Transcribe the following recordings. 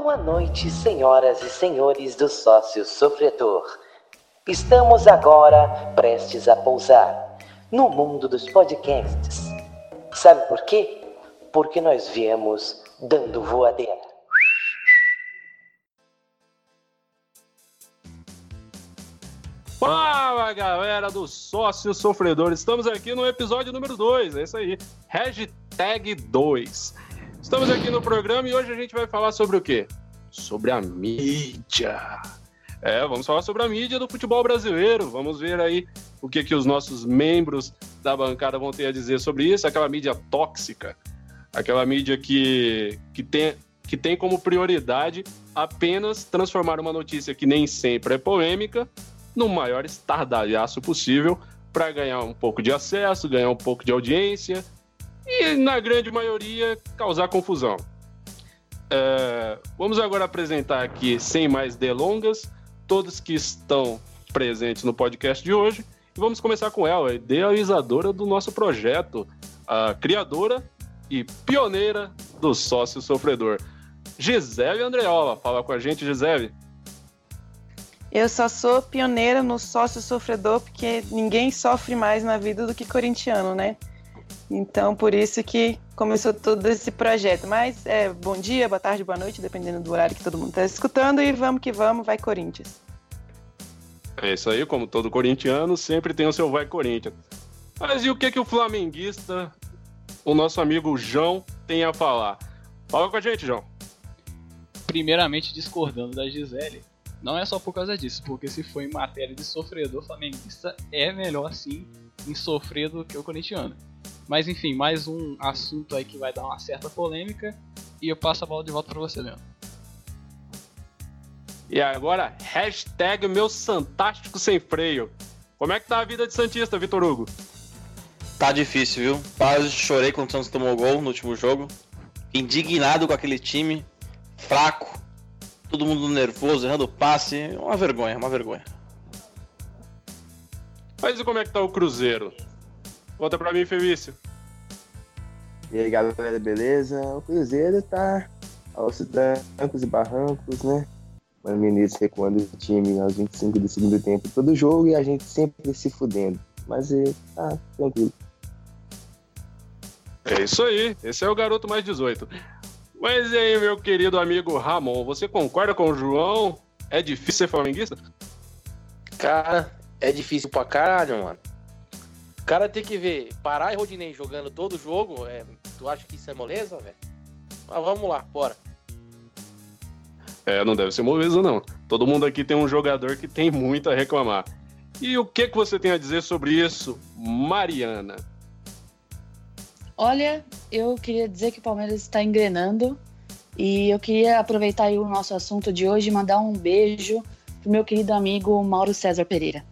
Boa noite, senhoras e senhores do sócio sofredor. Estamos agora prestes a pousar no mundo dos podcasts. Sabe por quê? Porque nós viemos dando voadeira. Fala galera do Sócio Sofredor, estamos aqui no episódio número 2, é isso aí, hashtag 2. Estamos aqui no programa e hoje a gente vai falar sobre o quê? Sobre a mídia. É, vamos falar sobre a mídia do futebol brasileiro, vamos ver aí o que, que os nossos membros da bancada vão ter a dizer sobre isso, aquela mídia tóxica, aquela mídia que, que, tem, que tem como prioridade apenas transformar uma notícia que nem sempre é polêmica no maior estardalhaço possível para ganhar um pouco de acesso, ganhar um pouco de audiência e, na grande maioria, causar confusão. É, vamos agora apresentar aqui, sem mais delongas, todos que estão presentes no podcast de hoje. E vamos começar com ela, idealizadora do nosso projeto, a criadora e pioneira do sócio sofredor. Gisele Andreola, fala com a gente, Gisele. Eu só sou pioneira no sócio sofredor porque ninguém sofre mais na vida do que corintiano, né? Então, por isso que começou todo esse projeto. Mas é bom dia, boa tarde, boa noite, dependendo do horário que todo mundo está escutando. E vamos que vamos, vai Corinthians. É isso aí, como todo corintiano, sempre tem o seu vai Corinthians. Mas e o que que o flamenguista, o nosso amigo João, tem a falar? Fala com a gente, João. Primeiramente, discordando da Gisele, não é só por causa disso, porque se for em matéria de sofredor flamenguista, é melhor sim em sofrer do que o corintiano. Mas enfim, mais um assunto aí que vai dar uma certa polêmica e eu passo a bola de volta para você, Leandro. E agora, hashtag meu Santástico sem freio. Como é que tá a vida de Santista, Vitor Hugo? Tá difícil, viu? Quase chorei quando o Santos tomou gol no último jogo. Indignado com aquele time. Fraco todo mundo nervoso, errando passe. Uma vergonha, uma vergonha. Mas e como é que tá o Cruzeiro? Conta pra mim, Felício. E aí, galera, beleza? O Cruzeiro tá aos trancos e barrancos, né? O Menezes recuando o time aos 25 do segundo tempo todo jogo e a gente sempre se fudendo. Mas é, tá tranquilo. É isso aí, esse é o garoto mais 18. Mas e aí, meu querido amigo Ramon, você concorda com o João? É difícil ser flamenguista? Cara, é difícil pra caralho, mano. O cara tem que ver, parar e Rodinei jogando todo jogo, é, tu acha que isso é moleza, velho? Mas vamos lá, bora. É, não deve ser moleza, não. Todo mundo aqui tem um jogador que tem muito a reclamar. E o que, que você tem a dizer sobre isso, Mariana? Olha, eu queria dizer que o Palmeiras está engrenando e eu queria aproveitar o nosso assunto de hoje e mandar um beijo pro meu querido amigo Mauro César Pereira.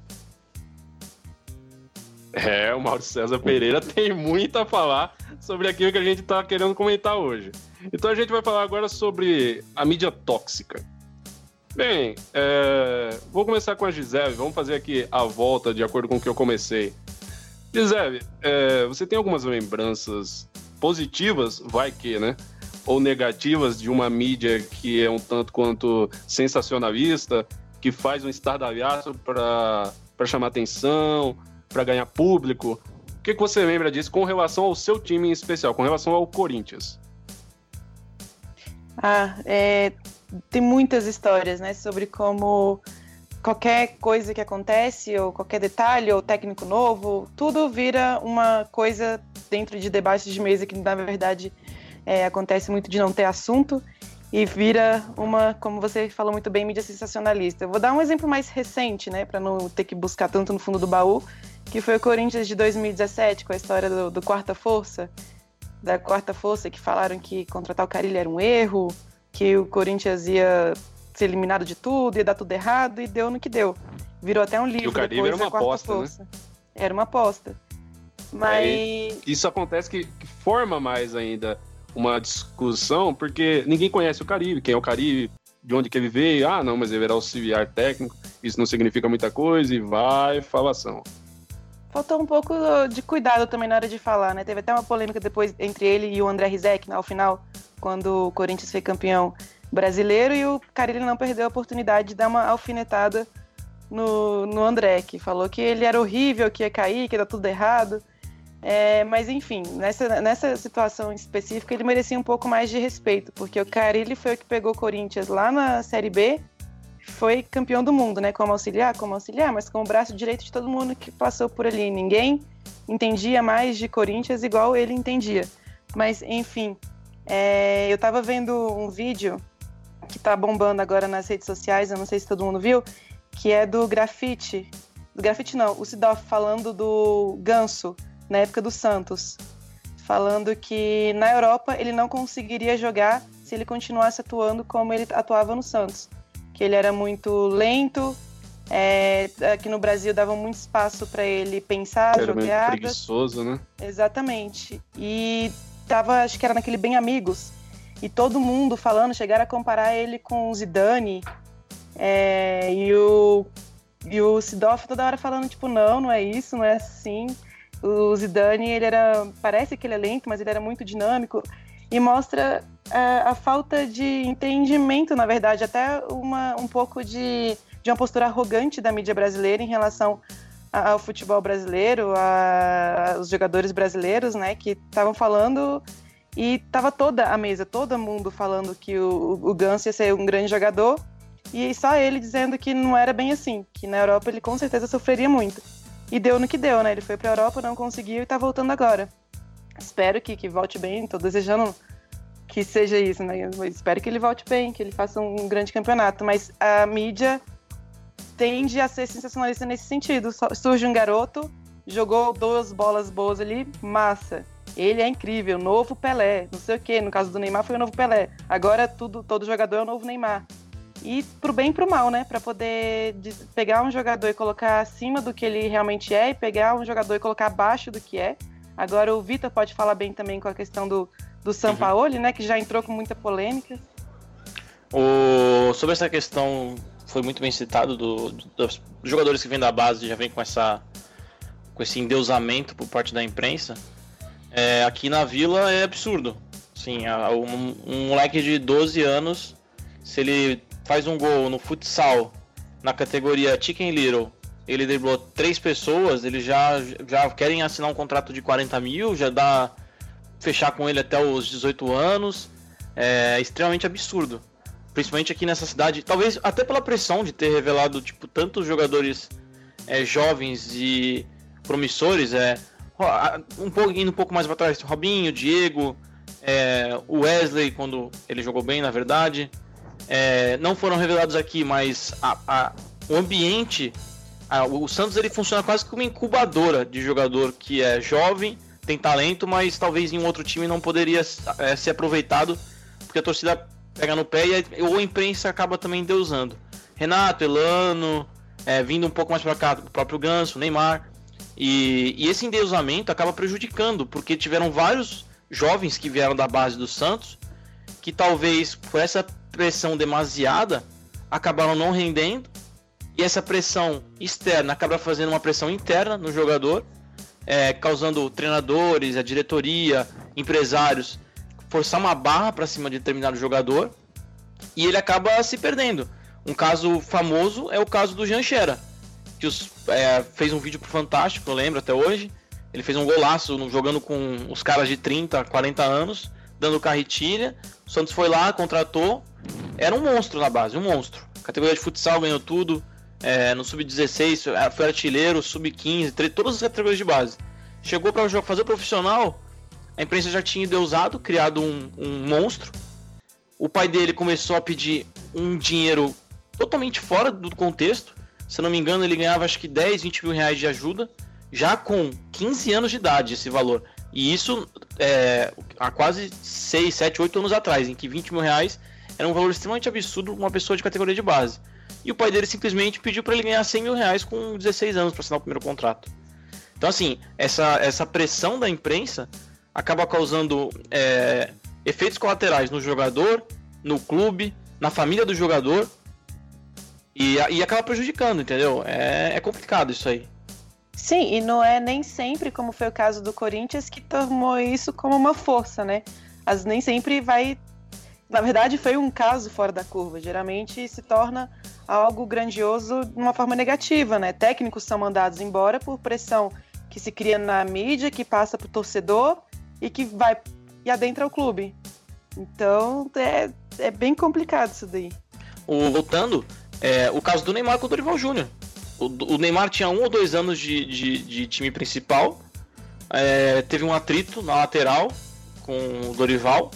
É, o Mauro César Pereira tem muito a falar sobre aquilo que a gente está querendo comentar hoje. Então a gente vai falar agora sobre a mídia tóxica. Bem, é... vou começar com a Gisele, vamos fazer aqui a volta de acordo com o que eu comecei. Gisele, é, você tem algumas lembranças positivas, vai que, né? Ou negativas de uma mídia que é um tanto quanto sensacionalista, que faz um estardalhaço para chamar atenção, para ganhar público. O que, que você lembra disso com relação ao seu time em especial, com relação ao Corinthians? Ah, é, tem muitas histórias, né, sobre como qualquer coisa que acontece, ou qualquer detalhe, ou técnico novo, tudo vira uma coisa dentro de debates de mesa que, na verdade, é, acontece muito de não ter assunto e vira uma, como você falou muito bem, mídia sensacionalista. Eu vou dar um exemplo mais recente, né, para não ter que buscar tanto no fundo do baú, que foi o Corinthians de 2017, com a história do, do Quarta Força, da Quarta Força, que falaram que contratar o Carilho era um erro, que o Corinthians ia ser eliminado de tudo, ia dar tudo errado, e deu no que deu. Virou até um livro. E o Caribe era uma aposta, né? força. né? Era uma aposta. Mas. Aí, isso acontece que, que, forma mais ainda uma discussão, porque ninguém conhece o Caribe, quem é o Caribe, de onde que ele veio. Ah, não, mas ele era auxiliar técnico, isso não significa muita coisa, e vai, falação. Faltou um pouco de cuidado também na hora de falar, né? Teve até uma polêmica depois entre ele e o André Rizek, né, ao final, quando o Corinthians foi campeão brasileiro e o Carilli não perdeu a oportunidade de dar uma alfinetada no, no André, que falou que ele era horrível, que ia cair, que dar tudo errado. É, mas enfim, nessa, nessa situação específica ele merecia um pouco mais de respeito, porque o Carilli foi o que pegou o Corinthians lá na Série B, foi campeão do mundo, né? Como auxiliar, como auxiliar, mas com o braço direito de todo mundo que passou por ali. Ninguém entendia mais de Corinthians igual ele entendia. Mas enfim, é, eu tava vendo um vídeo que tá bombando agora nas redes sociais, eu não sei se todo mundo viu, que é do grafite. Do grafite não, o Sidoff falando do Ganso na época do Santos, falando que na Europa ele não conseguiria jogar se ele continuasse atuando como ele atuava no Santos, que ele era muito lento, é, aqui no Brasil dava muito espaço para ele pensar, Era jogadas. preguiçoso, né? Exatamente. E tava, acho que era naquele Bem Amigos. E todo mundo falando, chegaram a comparar ele com o Zidane. é, e o, e o Sidoff toda hora falando, tipo, não, não é isso, não é assim. O Zidane, ele era. Parece que ele é lento, mas ele era muito dinâmico. E mostra é, a falta de entendimento, na verdade, até uma, um pouco de, de uma postura arrogante da mídia brasileira em relação a- ao futebol brasileiro, a- aos jogadores brasileiros, né, que estavam falando e tava toda a mesa, todo mundo falando que o, o Ganso ia ser um grande jogador e só ele dizendo que não era bem assim, que na Europa ele com certeza sofreria muito. E deu no que deu, né? Ele foi pra Europa, não conseguiu e tá voltando agora. Espero que, que volte bem, tô desejando que seja isso, né? Eu espero que ele volte bem, que ele faça um grande campeonato, mas a mídia tende a ser sensacionalista nesse sentido. Surge um garoto, jogou duas bolas boas ali, massa. Ele é incrível, novo Pelé, não sei o quê. No caso do Neymar foi o novo Pelé. Agora tudo, todo jogador é o novo Neymar. E pro bem e pro mal, né? Pra poder pegar um jogador e colocar acima do que ele realmente é e pegar um jogador e colocar abaixo do que é. Agora o Vitor pode falar bem também com a questão do, do Sampaoli, né? Que já entrou com muita polêmica. O- sobre essa questão, foi muito bem citado do- do- dos jogadores que vêm da base já vem com essa com esse endeusamento por parte da imprensa. É, aqui na Vila é absurdo. Sim, um, um moleque de 12 anos, se ele faz um gol no futsal na categoria Chicken Little, ele driblou três pessoas, eles já, já querem assinar um contrato de 40 mil, já dá fechar com ele até os 18 anos. É extremamente absurdo principalmente aqui nessa cidade, talvez até pela pressão de ter revelado tipo tantos jogadores é, jovens e promissores, é um pouco indo um pouco mais para trás, Robinho, Diego, é, o Wesley quando ele jogou bem, na verdade, é, não foram revelados aqui, mas a- a- o ambiente, a- o Santos ele funciona quase como uma incubadora de jogador que é jovem, tem talento, mas talvez em um outro time não poderia é, ser aproveitado porque a torcida pega no pé e ou a imprensa acaba também deusando. Renato, Elano, é, vindo um pouco mais para cá, o próprio Ganso, Neymar. E, e esse endeusamento acaba prejudicando, porque tiveram vários jovens que vieram da base do Santos, que talvez por essa pressão demasiada acabaram não rendendo, e essa pressão externa acaba fazendo uma pressão interna no jogador, é, causando treinadores, a diretoria, empresários forçar uma barra para cima de determinado jogador e ele acaba se perdendo. Um caso famoso é o caso do Jean Xera, que os, é, fez um vídeo pro Fantástico, eu lembro até hoje. Ele fez um golaço jogando com os caras de 30, 40 anos, dando carretilha. O Santos foi lá, contratou. Era um monstro na base, um monstro. Categoria de futsal ganhou tudo. É, no sub-16 é, foi artilheiro, sub-15, tre- todas as categorias de base. Chegou para fazer o profissional, a imprensa já tinha endeusado, criado um, um monstro. O pai dele começou a pedir um dinheiro totalmente fora do contexto. Se não me engano, ele ganhava acho que 10, 20 mil reais de ajuda, já com 15 anos de idade esse valor. E isso é, há quase 6, 7, 8 anos atrás, em que 20 mil reais era um valor extremamente absurdo para uma pessoa de categoria de base. E o pai dele simplesmente pediu para ele ganhar 100 mil reais com 16 anos para assinar o primeiro contrato. Então, assim, essa, essa pressão da imprensa acaba causando é, efeitos colaterais no jogador, no clube, na família do jogador e, e acaba prejudicando, entendeu? É, é complicado isso aí. Sim, e não é nem sempre, como foi o caso do Corinthians, que tomou isso como uma força, né? As nem sempre vai na verdade, foi um caso fora da curva. Geralmente se torna algo grandioso de uma forma negativa, né? Técnicos são mandados embora por pressão que se cria na mídia, que passa para o torcedor e que vai e adentra o clube. Então é, é bem complicado isso daí. O, voltando, é, o caso do Neymar com o Dorival Júnior. O, o, Neymar tinha um ou dois anos de, de, de time principal, é, teve um atrito na lateral com o Dorival.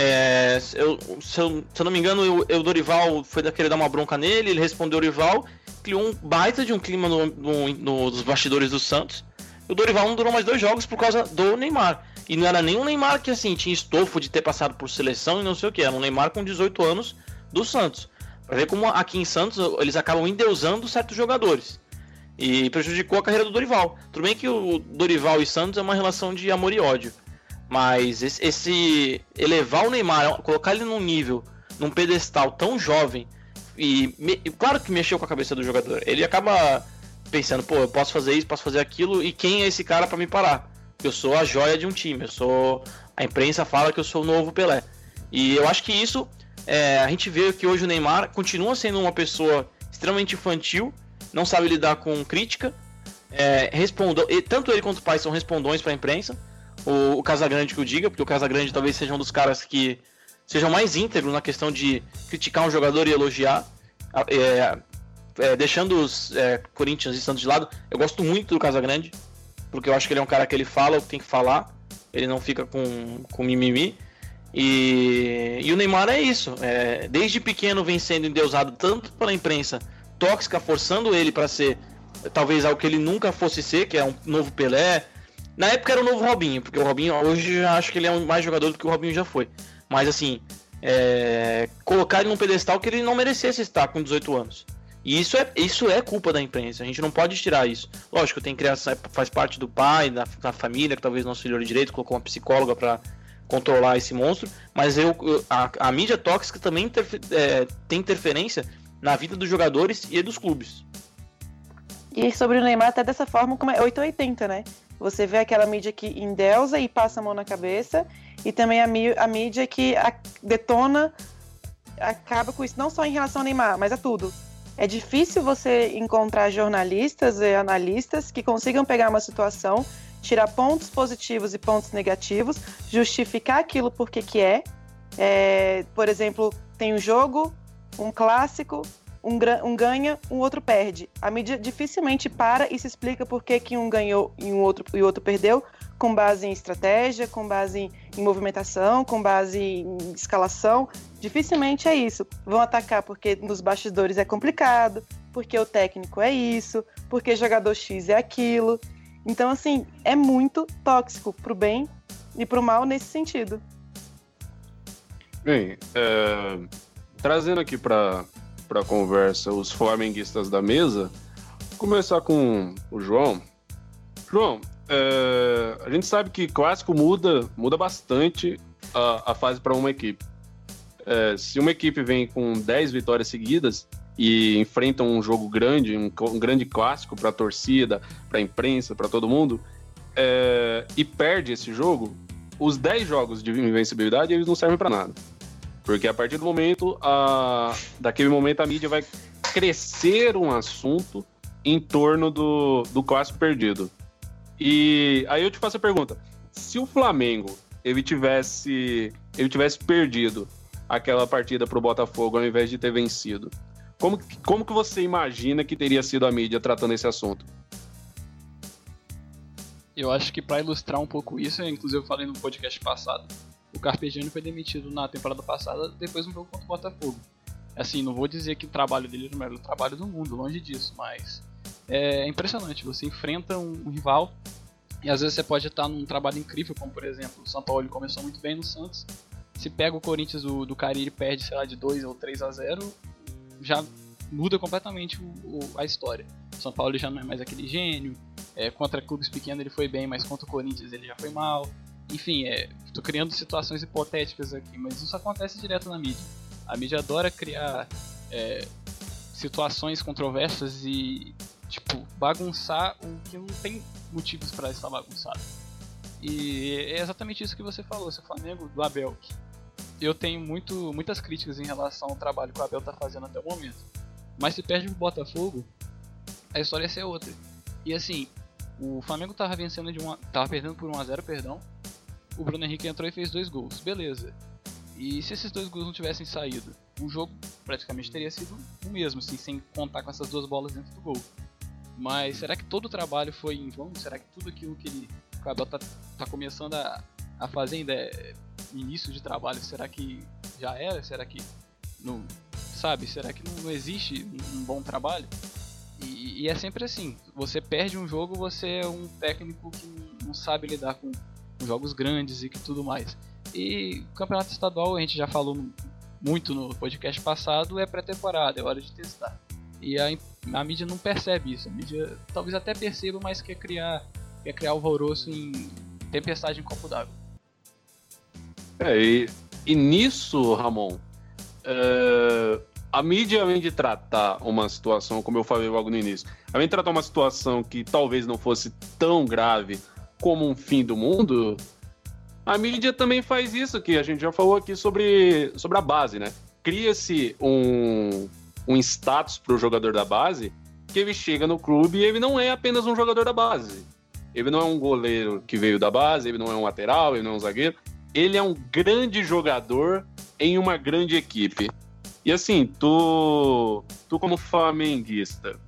É, eu, se, eu, se, eu, não me engano, o Dorival foi daquele dar uma bronca nele, ele respondeu o Dorival, criou um baita de um clima no, no, nos bastidores do Santos. O Dorival não durou mais dois jogos por causa do Neymar. E não era nem um Neymar que assim tinha estofo de ter passado por seleção e não sei o que, era um Neymar com 18 anos do Santos. Pra ver como aqui em Santos eles acabam endeusando certos jogadores. E prejudicou a carreira do Dorival. Tudo bem que o Dorival e Santos é uma relação de amor e ódio. Mas esse, esse elevar o Neymar, colocar ele num nível, num pedestal tão jovem, e me, claro que mexeu com a cabeça do jogador. Ele acaba pensando, pô, eu posso fazer isso, posso fazer aquilo, e quem é esse cara para me parar? Eu sou a joia de um time, eu sou. A imprensa fala que eu sou o novo Pelé. E eu acho que isso é, a gente vê que hoje o Neymar continua sendo uma pessoa extremamente infantil, não sabe lidar com crítica. É, responda, tanto ele quanto o pai são respondões para a imprensa. O, o Casagrande que eu diga, porque o Casagrande talvez seja um dos caras que sejam mais íntegros na questão de criticar um jogador e elogiar. É, é, deixando os é, Corinthians e Santos de lado, eu gosto muito do Casagrande, porque eu acho que ele é um cara que ele fala o que tem que falar, ele não fica com, com mimimi. E, e o Neymar é isso. É, desde pequeno vem sendo endeusado tanto pela imprensa tóxica, forçando ele para ser talvez algo que ele nunca fosse ser, que é um novo Pelé. Na época era o novo Robinho, porque o Robinho hoje eu acho que ele é mais jogador do que o Robinho já foi. Mas assim, é, colocar ele num pedestal que ele não merecesse estar com 18 anos. E isso é, isso é culpa da imprensa, a gente não pode tirar isso. Lógico, tem criação, faz parte do pai, da, da família, que talvez não olhou direito, colocou uma psicóloga para controlar esse monstro, mas eu, a, a mídia tóxica também é, tem interferência na vida dos jogadores e dos clubes. E sobre o Neymar, até dessa forma, como é 880, né? Você vê aquela mídia que endeusa e passa a mão na cabeça, e também a, a mídia que a, detona, acaba com isso, não só em relação ao Neymar, mas a tudo. É difícil você encontrar jornalistas e analistas que consigam pegar uma situação tirar pontos positivos e pontos negativos, justificar aquilo porque que é. é por exemplo, tem um jogo, um clássico, um, um, ganha, um outro perde. A mídia dificilmente para e se explica por que, que um ganhou e um outro e o outro perdeu, com base em estratégia, com base em, em movimentação, com base em escalação. Dificilmente é isso. Vão atacar porque nos bastidores é complicado, porque o técnico é isso, porque jogador X é aquilo. Então, assim, é muito tóxico pro bem e pro mal nesse sentido. Bem, é, trazendo aqui para a conversa os flamenguistas da mesa, vou começar com o João. João, é, a gente sabe que clássico muda, muda bastante a, a fase para uma equipe. É, se uma equipe vem com 10 vitórias seguidas, e enfrentam um jogo grande, um, um grande clássico para a torcida, para a imprensa, para todo mundo, é, e perde esse jogo, os 10 jogos de invencibilidade eles não servem para nada. Porque a partir do momento, a, daquele momento, a mídia vai crescer um assunto em torno do, do clássico perdido. E aí eu te faço a pergunta: se o Flamengo ele tivesse, ele tivesse perdido aquela partida para o Botafogo ao invés de ter vencido, como, como que você imagina que teria sido a mídia tratando esse assunto? Eu acho que para ilustrar um pouco isso, inclusive eu falei no podcast passado, o Carpegiani foi demitido na temporada passada depois de um jogo contra o Botafogo. Assim, não vou dizer que o trabalho dele era o melhor trabalho do mundo, longe disso, mas é impressionante. Você enfrenta um, um rival e às vezes você pode estar num trabalho incrível, como por exemplo, o São Paulo começou muito bem no Santos. Se pega o Corinthians do, do Cariri perde, sei lá, de 2 ou 3 a 0 já muda completamente o, o, a história. O São Paulo já não é mais aquele gênio. É, contra clubes pequenos ele foi bem, mas contra o Corinthians ele já foi mal. Enfim, é, tô criando situações hipotéticas aqui, mas isso acontece direto na mídia. A mídia adora criar é, situações controversas e tipo bagunçar o que não tem motivos para estar bagunçado. E é exatamente isso que você falou, seu Flamengo do Abel. eu tenho muito, muitas críticas em relação ao trabalho que o Abel tá fazendo até o momento. Mas se perde pro Botafogo, a história ia ser outra. E assim, o Flamengo tava vencendo de uma. tava perdendo por 1x0, perdão. O Bruno Henrique entrou e fez dois gols. Beleza. E se esses dois gols não tivessem saído, o jogo praticamente teria sido o mesmo, assim, sem contar com essas duas bolas dentro do gol. Mas será que todo o trabalho foi em vão? Será que tudo aquilo que ele, o Abel tá, tá começando a, a fazer ainda é início de trabalho? Será que já era? Será que não. Sabe? Será que não, não existe um, um bom trabalho? E, e, é sempre assim: você perde um jogo, você é um técnico que não sabe lidar com jogos grandes e que tudo mais. E o campeonato estadual, a gente já falou muito no podcast passado, é pré-temporada, é hora de testar. E a, a mídia não percebe isso. A mídia talvez até perceba, mas quer criar, quer criar alvoroço em tempestade em copo d'água. É, e, e nisso, Ramon, é, a mídia, além de tratar uma situação, como eu falei logo no início, além de tratar uma situação que talvez não fosse tão grave como um fim do mundo, a mídia também faz isso, que a gente já falou aqui sobre, sobre a base, né? Cria-se um, um status para o jogador da base que ele chega no clube e ele não é apenas um jogador da base. Ele não é um goleiro que veio da base, ele não é um lateral, ele não é um zagueiro. Ele é um grande jogador em uma grande equipe. E assim, tu, tu como flamenguista,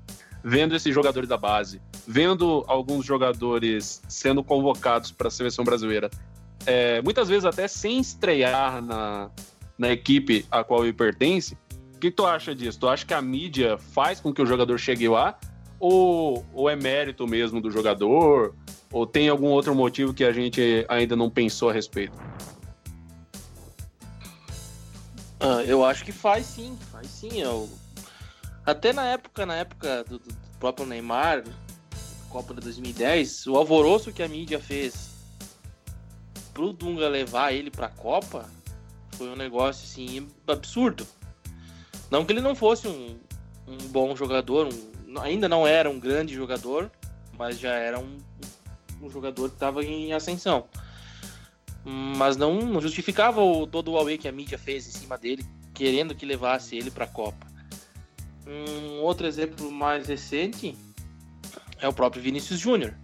vendo esses jogadores da base, vendo alguns jogadores sendo convocados para a seleção brasileira, é, muitas vezes até sem estrear na, na equipe a qual ele pertence, que tu acha disso? Tu acha que a mídia faz com que o jogador chegue lá? Ou, ou é mérito mesmo do jogador? Ou tem algum outro motivo que a gente ainda não pensou a respeito? Ah, eu acho que faz sim, faz sim. Eu... Até na época, na época do, do próprio Neymar, Copa de 2010, o alvoroço que a mídia fez pro Dunga levar ele pra Copa foi um negócio assim absurdo. Não que ele não fosse um, um bom jogador, um, ainda não era um grande jogador, mas já era um, um jogador que estava em ascensão. Mas não, não justificava o, todo o away que a mídia fez em cima dele, querendo que levasse ele para a Copa. Um outro exemplo mais recente é o próprio Vinícius Júnior.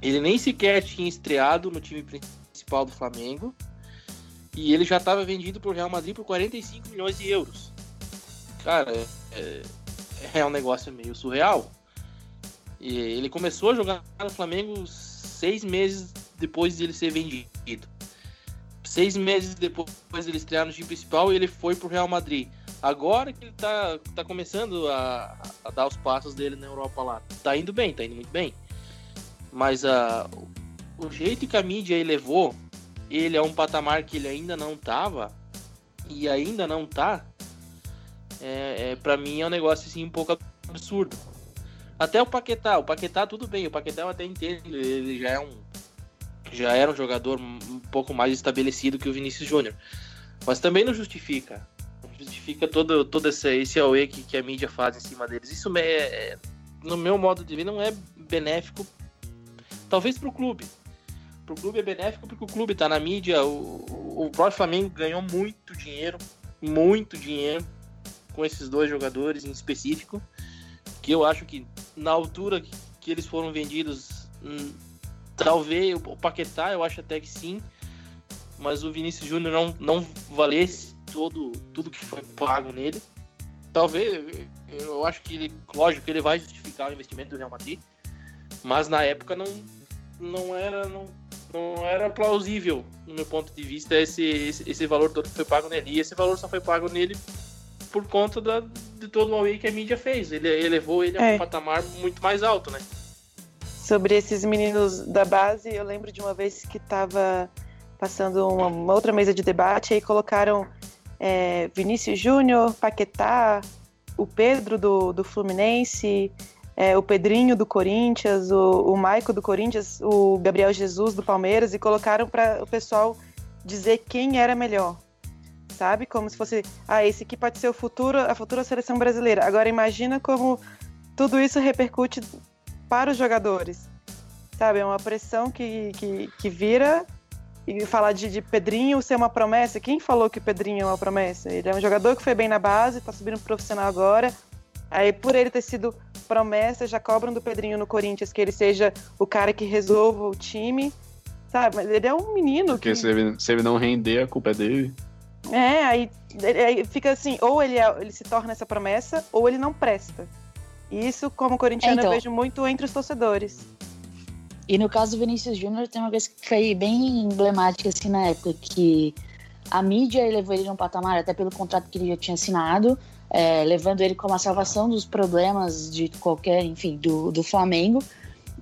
Ele nem sequer tinha estreado no time principal do Flamengo e ele já estava vendido para o Real Madrid por 45 milhões de euros cara, é, é um negócio meio surreal. E ele começou a jogar no Flamengo seis meses depois de ele ser vendido. Seis meses depois de ele estrear no time principal, ele foi pro Real Madrid. Agora que ele tá, tá começando a, a dar os passos dele na Europa lá. Tá indo bem, tá indo muito bem. Mas a, o jeito que a mídia ele levou ele é um patamar que ele ainda não tava e ainda não tá é, é para mim é um negócio assim um pouco absurdo. Até o Paquetá, o Paquetá tudo bem, o Paquetá eu até entendo, ele já é um já era um jogador um pouco mais estabelecido que o Vinícius Júnior. Mas também não justifica. Justifica todo, todo esse, esse AUE que, que a mídia faz em cima deles. Isso é, no meu modo de ver, não é benéfico. Talvez para o clube. Para o clube é benéfico porque o clube está na mídia. O, o próprio Flamengo ganhou muito dinheiro. Muito dinheiro com esses dois jogadores em específico, que eu acho que na altura que, que eles foram vendidos, hum, talvez o Paquetá, eu acho até que sim, mas o Vinícius Júnior não, não valesse todo, tudo que foi pago nele. Talvez, eu acho que ele, lógico ele vai justificar o investimento do Real Madrid, mas na época não, não era não, não era plausível, no meu ponto de vista, esse, esse, esse valor todo que foi pago nele. E esse valor só foi pago nele por conta da, de todo o Huawei que a mídia fez. Ele elevou ele a é. um patamar muito mais alto, né? Sobre esses meninos da base, eu lembro de uma vez que estava passando uma, uma, outra mesa de debate, aí colocaram é, Vinícius Júnior, Paquetá, o Pedro do, do Fluminense, é, o Pedrinho do Corinthians, o, o Maico do Corinthians, o Gabriel Jesus do Palmeiras, e colocaram para o pessoal dizer quem era melhor sabe? Como se fosse, ah, esse aqui pode ser o futuro, a futura seleção brasileira. Agora imagina como tudo isso repercute para os jogadores, sabe? É uma pressão que, que, que vira e falar de, de Pedrinho ser uma promessa. Quem falou que o Pedrinho é uma promessa? Ele é um jogador que foi bem na base, tá subindo pro profissional agora. Aí, por ele ter sido promessa, já cobram do Pedrinho no Corinthians que ele seja o cara que resolva o time. Sabe? Mas ele é um menino. Porque que... se ele, se ele não render, a culpa é dele. É, aí, aí fica assim, ou ele, é, ele se torna essa promessa, ou ele não presta. E isso, como corintiano, Então. eu vejo muito entre os torcedores. E no caso do Vinícius Júnior, tem uma coisa que foi bem emblemática assim na época, que a mídia elevou ele num patamar, até pelo contrato que ele já tinha assinado, é, levando ele como a salvação dos problemas de qualquer, enfim, do, do Flamengo.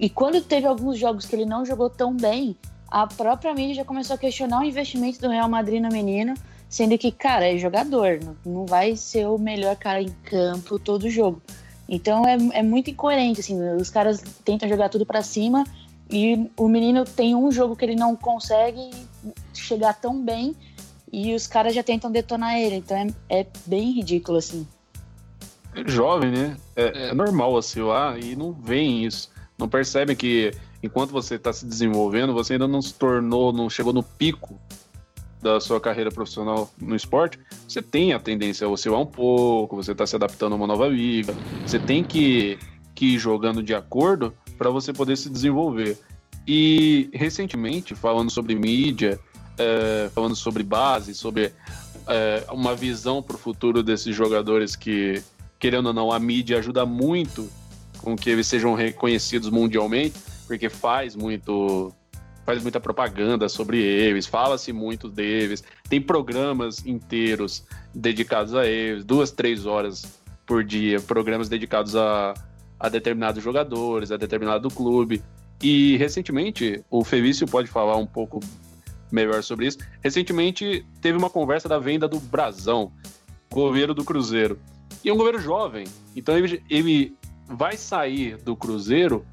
E quando teve alguns jogos que ele não jogou tão bem, a própria mídia já começou a questionar o investimento do Real Madrid no menino, sendo que, cara, é jogador, não, vai ser o melhor cara em campo todo jogo. Então é, é muito incoerente, assim, os caras tentam jogar tudo pra cima e o menino tem um jogo que ele não consegue chegar tão bem e os caras já tentam detonar ele. Então é, é bem ridículo, assim. É jovem, né? É, é normal oscilar e não veem isso. Não percebem que enquanto você está se desenvolvendo, você ainda não se tornou, não chegou no pico da sua carreira profissional no esporte, você tem a tendência a oscilar um pouco, você está se adaptando a uma nova liga, você tem que, que ir jogando de acordo para você poder se desenvolver. E recentemente, falando sobre mídia, é, falando sobre base, sobre é, uma visão para o futuro desses jogadores que, querendo ou não, a mídia ajuda muito com que eles sejam reconhecidos mundialmente, porque faz muito faz muita propaganda sobre eles, fala-se muito deles, tem programas inteiros dedicados a eles, duas, três horas por dia, programas dedicados a, a determinados jogadores, a determinado clube. E recentemente, o Felício pode falar um pouco melhor sobre isso. Recentemente teve uma conversa da venda do Brasão, goleiro do Cruzeiro. E é um goleiro jovem, então ele, ele vai sair do Cruzeiro.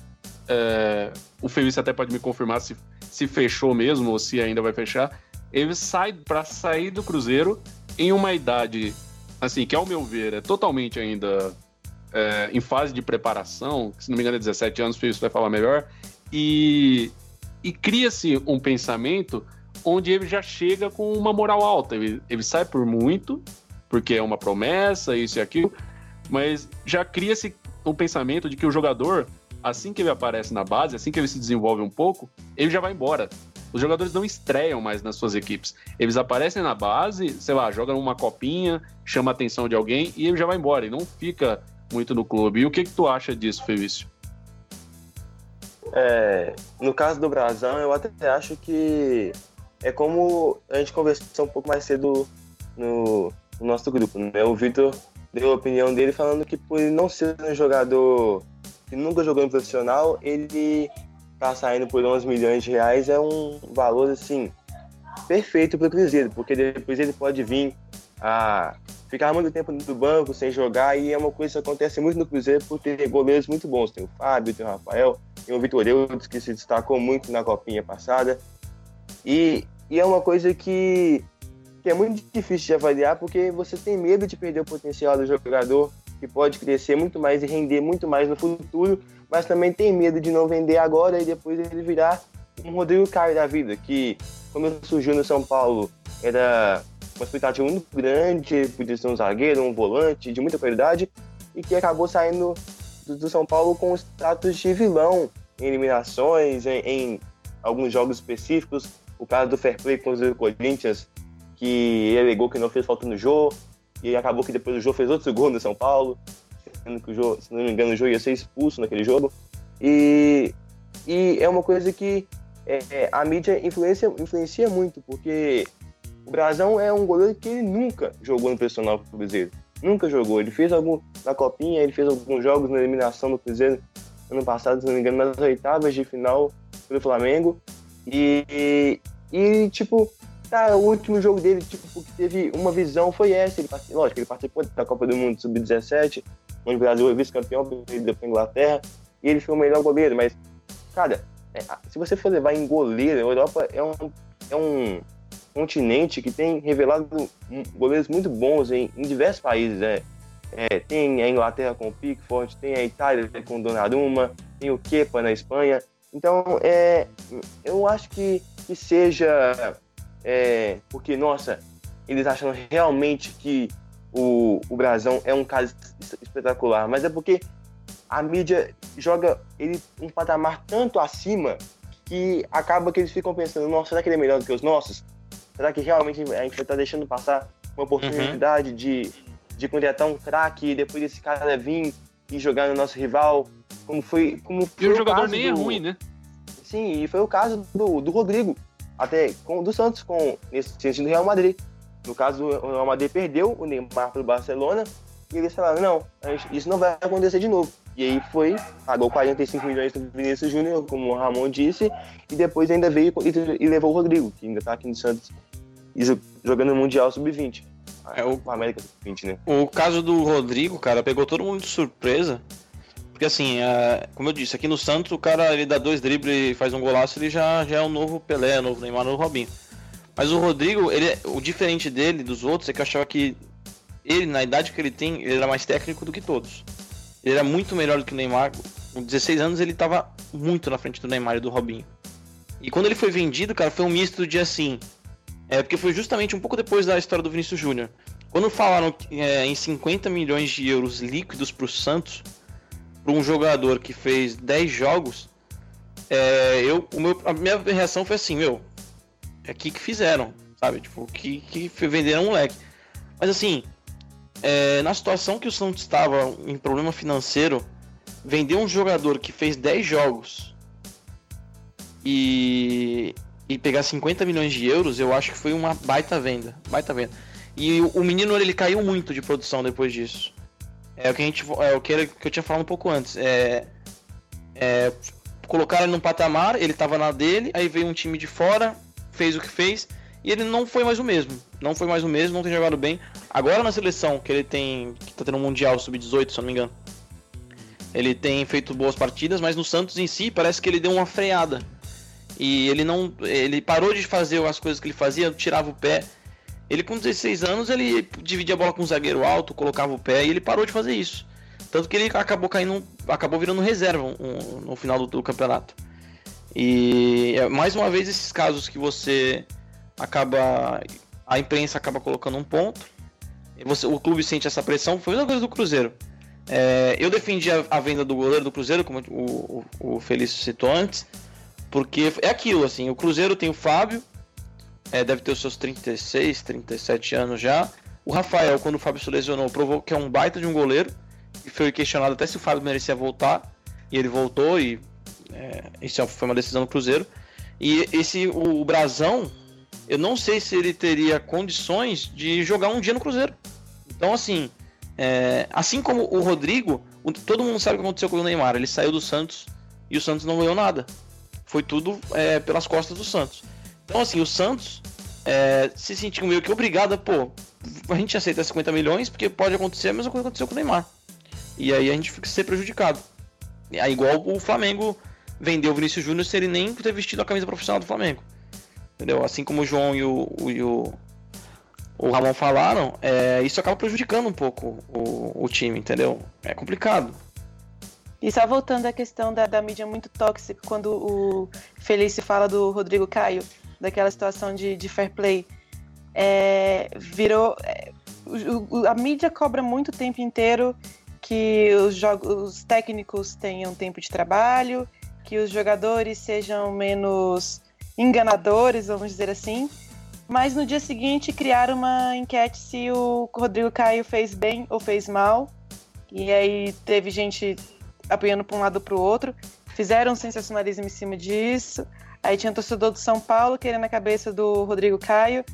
É, o Felício até pode me confirmar se, se fechou mesmo ou se ainda vai fechar. Ele sai para sair do Cruzeiro em uma idade, assim, que ao meu ver é totalmente ainda é, em fase de preparação, se não me engano é 17 anos, o Felício vai falar melhor, e, e cria-se um pensamento onde ele já chega com uma moral alta. Ele, ele sai por muito, porque é uma promessa, isso e aquilo, mas já cria-se um pensamento de que o jogador, assim que ele aparece na base, assim que ele se desenvolve um pouco, ele já vai embora. Os jogadores não estreiam mais nas suas equipes. Eles aparecem na base, sei lá, jogam uma copinha, chama a atenção de alguém e ele já vai embora. E não fica muito no clube. E o que, que tu acha disso, Felício? É, no caso do Brasão, eu até acho que é como a gente conversou um pouco mais cedo no, no nosso grupo, né? O Vitor deu a opinião dele falando que por ele não ser um jogador que nunca jogou em profissional, ele tá saindo por 11 milhões de reais é um valor assim perfeito para o Cruzeiro, porque depois ele pode vir a ficar muito tempo no banco sem jogar e é uma coisa que acontece muito no Cruzeiro por ter goleiros muito bons. Tem o Fábio, tem o Rafael, tem o Vitor Eudes que se destacou muito na copinha passada e, e é uma coisa que, que é muito difícil de avaliar porque você tem medo de perder o potencial do jogador que pode crescer muito mais e render muito mais no futuro, mas também tem medo de não vender agora e depois ele virar um Rodrigo Caio da vida, que quando surgiu no São Paulo era uma expectativa muito grande, podia ser um zagueiro, um volante de muita qualidade, e que acabou saindo do, do São Paulo com o status de vilão em eliminações, em, em alguns jogos específicos. O caso do Fair Play com o Corinthians, que alegou que não fez falta no jogo, e acabou que depois o Jô fez outro gol no São Paulo, sendo que o Jô, se não me engano, o Jô ia ser expulso naquele jogo. E, e é uma coisa que é, é, a mídia influencia, influencia muito, porque o Brasão é um goleiro que ele nunca jogou no profissional do Cruzeiro. Nunca jogou. Ele fez algum na Copinha, ele fez alguns jogos na eliminação do Cruzeiro ano passado, se não me engano, nas oitavas de final pelo Flamengo. E, e tipo, tá, o último jogo dele, tipo, que teve uma visão foi essa. Ele, lógico, ele participou da Copa do Mundo Sub-17, onde o Brasil é vice-campeão, perdeu pra Inglaterra, e ele foi o melhor goleiro, mas, cara, é, se você for levar em goleiro, a Europa é um, é um continente que tem revelado goleiros muito bons em, em diversos países, né? É, tem a Inglaterra com o Pickford, tem a Itália com o Donnarumma, tem o Kepa na Espanha. Então, é, eu acho que que seja é, porque, nossa, eles acham realmente que o, o Brasão é um caso espetacular, mas é porque a mídia joga ele um patamar tanto acima que acaba que eles ficam pensando, nossa, será que ele é melhor do que os nossos? Será que realmente a gente vai estar deixando passar uma oportunidade uhum. de, de contratar um craque e depois esse cara vir e jogar no nosso rival? Como foi. Como foi e o jogador nem é do... é ruim, né? Sim, e foi o caso do, do Rodrigo, até com, do Santos, com nesse sentido do Real Madrid. No caso, o Real Madrid perdeu o Neymar para o Barcelona e eles falaram: não, isso não vai acontecer de novo. E aí foi, pagou 45 milhões do Vinícius Júnior, como o Ramon disse, e depois ainda veio e, e levou o Rodrigo, que ainda está aqui no Santos jogando no Mundial Sub-20. É o América Sub-20, né? O caso do Rodrigo, cara, pegou todo mundo de surpresa. Porque assim, é, como eu disse, aqui no Santos o cara ele dá dois dribles e faz um golaço, ele já, já é o novo Pelé, o novo Neymar, o novo Robinho. Mas o Rodrigo, ele, o diferente dele, dos outros, é que eu achava que ele, na idade que ele tem, ele era mais técnico do que todos. Ele era muito melhor do que o Neymar. Com 16 anos ele estava muito na frente do Neymar e do Robinho. E quando ele foi vendido, cara, foi um misto de assim. É porque foi justamente um pouco depois da história do Vinícius Júnior. Quando falaram é, em 50 milhões de euros líquidos para o Santos, para um jogador que fez 10 jogos, é, eu, o meu, a minha reação foi assim: meu, é aqui que fizeram, sabe? Tipo, que, que venderam um moleque. Mas assim, é, na situação que o Santos estava em problema financeiro, vender um jogador que fez 10 jogos e, e pegar 50 milhões de euros, eu acho que foi uma baita venda. Baita venda. E o, menino ele caiu muito de produção depois disso. É o que a gente é o que, eu tinha falado um pouco antes. É, é, colocaram ele num patamar, ele estava na dele, aí veio um time de fora, fez o que fez e ele não foi mais o mesmo. Não foi mais o mesmo, não tem jogado bem. Agora na seleção, que ele tem. que tá tendo um Mundial Sub-18, se eu não me engano. Ele tem feito boas partidas, mas no Santos em si parece que ele deu uma freada. E ele não. Ele parou de fazer as coisas que ele fazia, tirava o pé. Ele com 16 anos, ele dividia a bola com um zagueiro alto, colocava o pé e ele parou de fazer isso. Tanto que ele acabou caindo. acabou virando reserva um, no final do, do campeonato. E é, mais uma vez esses casos que você acaba a imprensa acaba colocando um ponto. Você, o clube sente essa pressão. Foi a mesma coisa do Cruzeiro. É, eu defendi a, a, venda do goleiro do Cruzeiro, como o, o, o Felício citou antes, porque é aquilo, assim, o Cruzeiro tem o Fábio, é, deve ter os seus 36, 37 anos já. O Rafael, quando o Fábio se lesionou, provou que é um baita de um goleiro, e foi questionado até se o Fábio merecia voltar, e ele voltou, e é, isso foi uma decisão do Cruzeiro. E esse, o, Brasão, eu não sei se ele teria condições de jogar um dia no Cruzeiro. Então, assim, é, assim como o Rodrigo, todo mundo sabe o que aconteceu com o Neymar. Ele saiu do Santos e o Santos não ganhou nada. Foi tudo é, pelas costas do Santos. Então, assim, o Santos é, se sentiu meio que obrigado a, pô, a gente aceita 50 milhões porque pode acontecer a mesma coisa que aconteceu com o Neymar. E aí a gente fica ser prejudicado. É igual o Flamengo vendeu o Vinícius Júnior sem ele nem ter vestido a camisa profissional do Flamengo. Entendeu? Assim como o João e o, o, e o, o Ramon falaram, é, isso acaba prejudicando um pouco o, o time, entendeu? É complicado. E só voltando à questão da, da mídia muito tóxica, quando o Felício fala do Rodrigo Caio, daquela situação de, de fair play, é, virou. É, o, a mídia cobra muito o tempo inteiro que os, jogos, os técnicos tenham tempo de trabalho, que os jogadores sejam menos enganadores, vamos dizer assim. Mas no dia seguinte criaram uma enquete se o Rodrigo Caio fez bem ou fez mal. E aí teve gente apoiando para um lado para o outro. Fizeram um sensacionalismo em cima disso. Aí tinha um torcedor do São Paulo querendo a cabeça do Rodrigo Caio.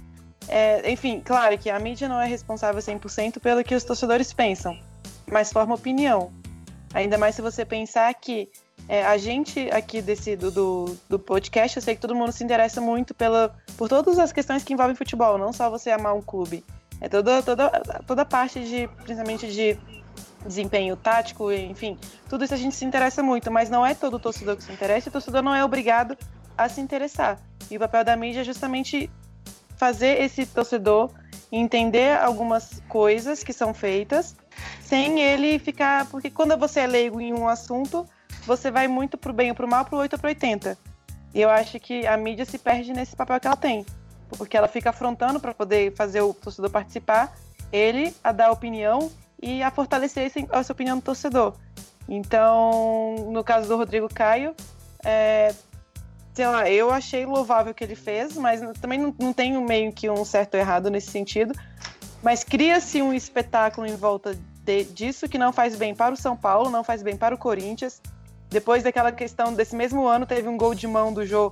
É, enfim, claro que a mídia não é responsável 100% pelo que os torcedores pensam, mas forma opinião. Ainda mais se você pensar que é, a gente aqui desse do, do, do, podcast, eu sei que todo mundo se interessa muito pela, por todas as questões que envolvem futebol, não só você amar um clube. É toda, toda, toda parte de, principalmente de desempenho tático, enfim, tudo isso a gente se interessa muito, mas não é todo torcedor que se interessa, e o torcedor não é obrigado a se interessar. E o papel da mídia é justamente fazer esse torcedor entender algumas coisas que são feitas, sem ele ficar. Porque quando você é leigo em um assunto, você vai muito pro bem ou pro mal, pro 8 ou pro 80. E eu acho que a mídia se perde nesse papel que ela tem. Porque ela fica afrontando para poder fazer o torcedor participar, ele a dar opinião e a fortalecer essa opinião do torcedor. Então, no caso do Rodrigo Caio, é, sei lá, eu achei louvável o que ele fez, mas também não, não tenho meio que um certo errado nesse sentido. Mas cria-se um espetáculo em volta de, disso que não faz bem para o São Paulo, não faz bem para o Corinthians. Depois daquela questão desse mesmo ano, teve um gol de mão do Jô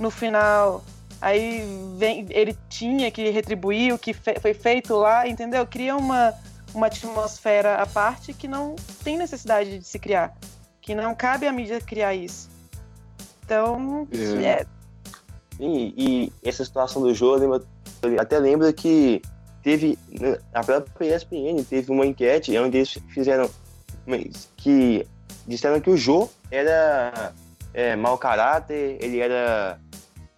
no final. Aí vem, ele tinha que retribuir o que fe, foi feito lá, entendeu? Cria uma, uma atmosfera à parte que não tem necessidade de se criar. Que não cabe à mídia criar isso. Então, é. é. Sim, e essa situação do jogo, até lembro que teve, a própria ESPN teve uma enquete onde eles fizeram, que disseram que o Jô era é, mau caráter, ele era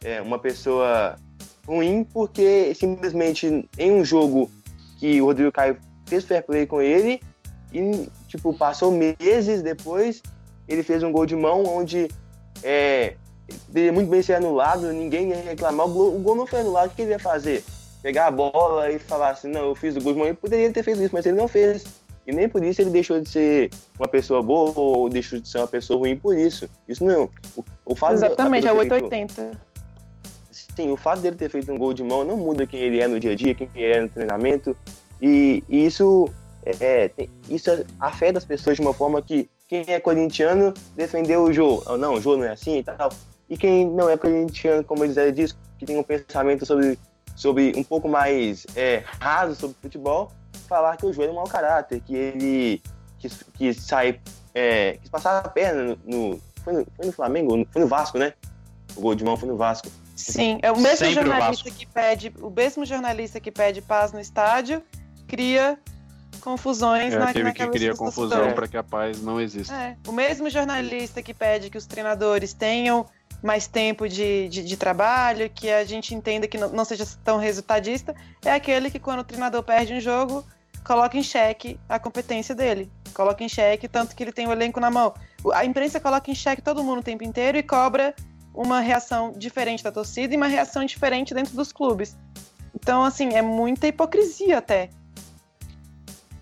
é, uma pessoa ruim, porque simplesmente em um jogo que o Rodrigo Caio fez fair play com ele, e tipo, passou meses depois, ele fez um gol de mão onde é, muito bem ser anulado, ninguém ia reclamar. O gol, o gol não foi anulado, o que ele ia fazer? Pegar a bola e falar assim, não, eu fiz o gol de mão. Ele poderia ter feito isso, mas ele não fez. E nem por isso ele deixou de ser uma pessoa boa ou deixou de ser uma pessoa ruim por isso. Isso não. O, o fato Exatamente, é 880. Sim, o fato dele ter feito um gol de mão não muda quem ele é no dia a dia, quem ele é no treinamento. E, e isso, é, tem, isso afeta as pessoas de uma forma que quem é corintiano defendeu o Jô. Não, o Jô não é assim e tal. E quem não é corintiano, como eles disse, que tem um pensamento sobre, sobre um pouco mais é, raso sobre futebol, falar que o Jô é um mau caráter, que ele quis, quis sair, é, quis passar a perna no, no, foi no, foi no Flamengo, foi no Vasco, né? O gol de mão foi no Vasco. Sim, é o mesmo Sempre jornalista o que pede, o mesmo jornalista que pede paz no estádio, cria confusões é, na, aquele que cria confusão para que a paz não exista. É, o mesmo jornalista que pede que os treinadores tenham mais tempo de, de, de trabalho, que a gente entenda que não, não, seja tão resultadista, é aquele que quando o treinador perde um jogo, coloca em xeque a competência dele. Coloca em xeque tanto que ele tem o elenco na mão. A imprensa coloca em xeque todo mundo o tempo inteiro e cobra uma reação diferente da torcida e uma reação diferente dentro dos clubes. Então, assim, é muita hipocrisia até.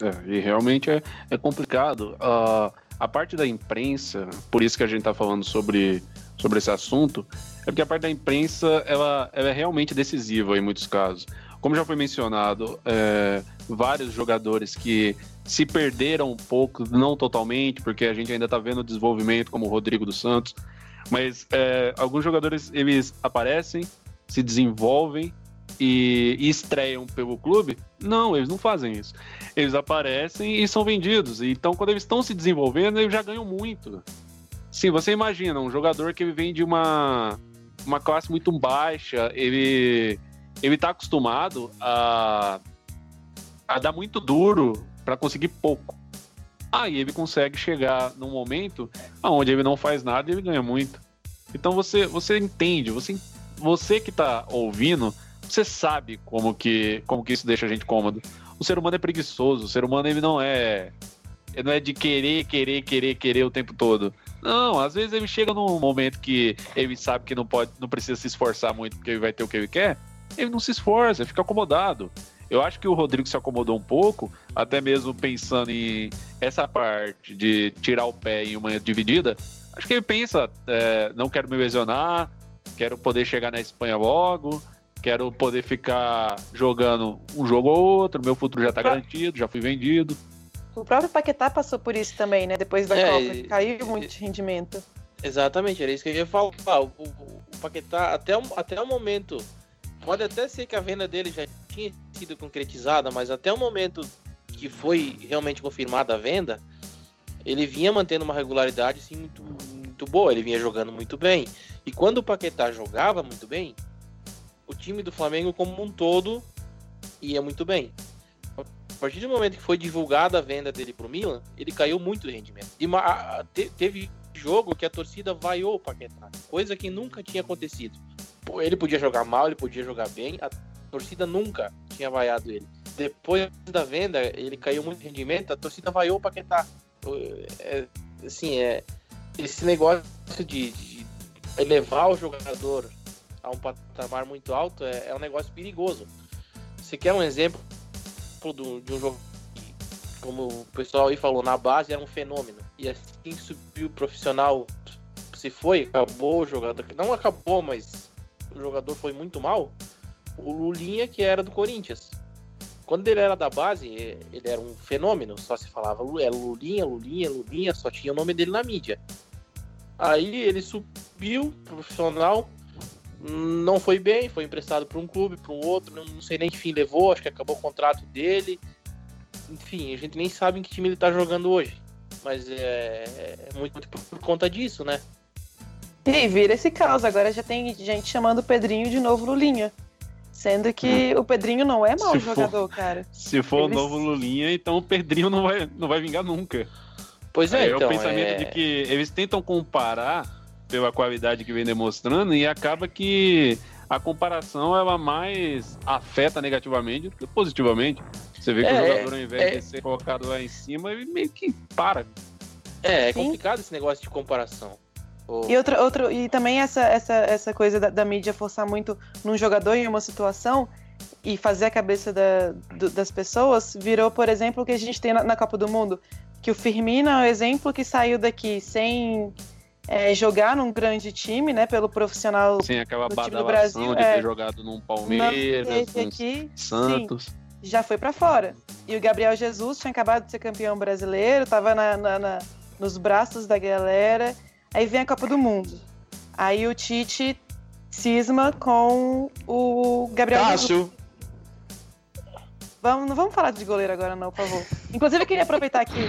É, e realmente é, é complicado. Uh, a parte da imprensa, por isso que a gente está falando sobre, sobre esse assunto, é porque a parte da imprensa ela, ela é realmente decisiva em muitos casos. Como já foi mencionado, é, vários jogadores que se perderam um pouco, não totalmente, porque a gente ainda está vendo o desenvolvimento, como o Rodrigo dos Santos, mas é, alguns jogadores eles aparecem, se desenvolvem e, e estreiam pelo clube. Não, eles não fazem isso eles aparecem e são vendidos. Então, quando eles estão se desenvolvendo, eles já ganham muito. Sim, você imagina um jogador que vem de uma, uma classe muito baixa, ele ele está acostumado a, a dar muito duro para conseguir pouco. Aí ele consegue chegar num momento onde ele não faz nada e ele ganha muito. Então você você entende, você você que está ouvindo, você sabe como que como que isso deixa a gente cômodo o ser humano é preguiçoso, o ser humano ele não é ele não é de querer, querer, querer, querer o tempo todo. Não, às vezes ele chega num momento que ele sabe que não pode, não precisa se esforçar muito porque ele vai ter o que ele quer, ele não se esforça, ele fica acomodado. Eu acho que o Rodrigo se acomodou um pouco, até mesmo pensando em essa parte de tirar o pé em uma dividida. Acho que ele pensa, é, não quero me lesionar, quero poder chegar na Espanha logo, Quero poder ficar jogando um jogo ou outro, meu futuro já tá garantido, já fui vendido. O próprio Paquetá passou por isso também, né? Depois da é, Copa, caiu muito de rendimento. Exatamente, era isso que eu ia falar. O, o, o Paquetá, até o, até o momento, pode até ser que a venda dele já tinha sido concretizada, mas até o momento que foi realmente confirmada a venda, ele vinha mantendo uma regularidade assim, muito, muito boa, ele vinha jogando muito bem. E quando o Paquetá jogava muito bem, o time do Flamengo como um todo ia muito bem. A partir do momento que foi divulgada a venda dele pro Milan, ele caiu muito de rendimento. E te, teve jogo que a torcida vaiou o Paquetá, coisa que nunca tinha acontecido. Ele podia jogar mal, ele podia jogar bem, a torcida nunca tinha vaiado ele. Depois da venda, ele caiu muito de rendimento, a torcida vaiou o Paquetá. É, assim, é, esse negócio de, de elevar o jogador a um patamar muito alto é, é um negócio perigoso. Você quer um exemplo do, de um jogo que, como o pessoal aí falou, na base era um fenômeno. E assim subiu o profissional, se foi, acabou o jogador. Não acabou, mas o jogador foi muito mal. O Lulinha, que era do Corinthians. Quando ele era da base, ele era um fenômeno, só se falava é Lulinha, Lulinha, Lulinha, só tinha o nome dele na mídia. Aí ele subiu profissional, não foi bem, foi emprestado para um clube, para um outro, não sei nem que fim levou, acho que acabou o contrato dele. Enfim, a gente nem sabe em que time ele está jogando hoje. Mas é, é muito, muito por conta disso, né? E vira esse caos. Agora já tem gente chamando o Pedrinho de novo Lulinha. Sendo que hum. o Pedrinho não é mau se jogador, for, cara. Se for Eles... o novo Lulinha, então o Pedrinho não vai, não vai vingar nunca. Pois é, é, então, é o pensamento é... de que eles tentam comparar pela qualidade que vem demonstrando e acaba que a comparação ela mais afeta negativamente do que positivamente. Você vê que é, o jogador, ao invés é, de ser colocado lá em cima, ele meio que para. É, é complicado esse negócio de comparação. E, outra, outro, e também essa, essa, essa coisa da, da, mídia forçar muito num jogador em uma situação e fazer a cabeça da, do, das pessoas virou, por exemplo, o que a gente tem na, na, Copa do Mundo. Que o Firmino é o exemplo que saiu daqui sem é, jogar num grande time, né? Pelo profissional Sem aquela do time do Brasil. de é, ter jogado num Palmeiras, aqui, Santos. Sim, já foi para fora. E o Gabriel Jesus tinha acabado de ser campeão brasileiro, tava na, na, na nos braços da galera Aí vem a Copa do Mundo. Aí o Tite cisma com o Gabriel Cássio. Vamos, não vamos falar de goleiro agora, não, por favor. Inclusive, eu queria aproveitar aqui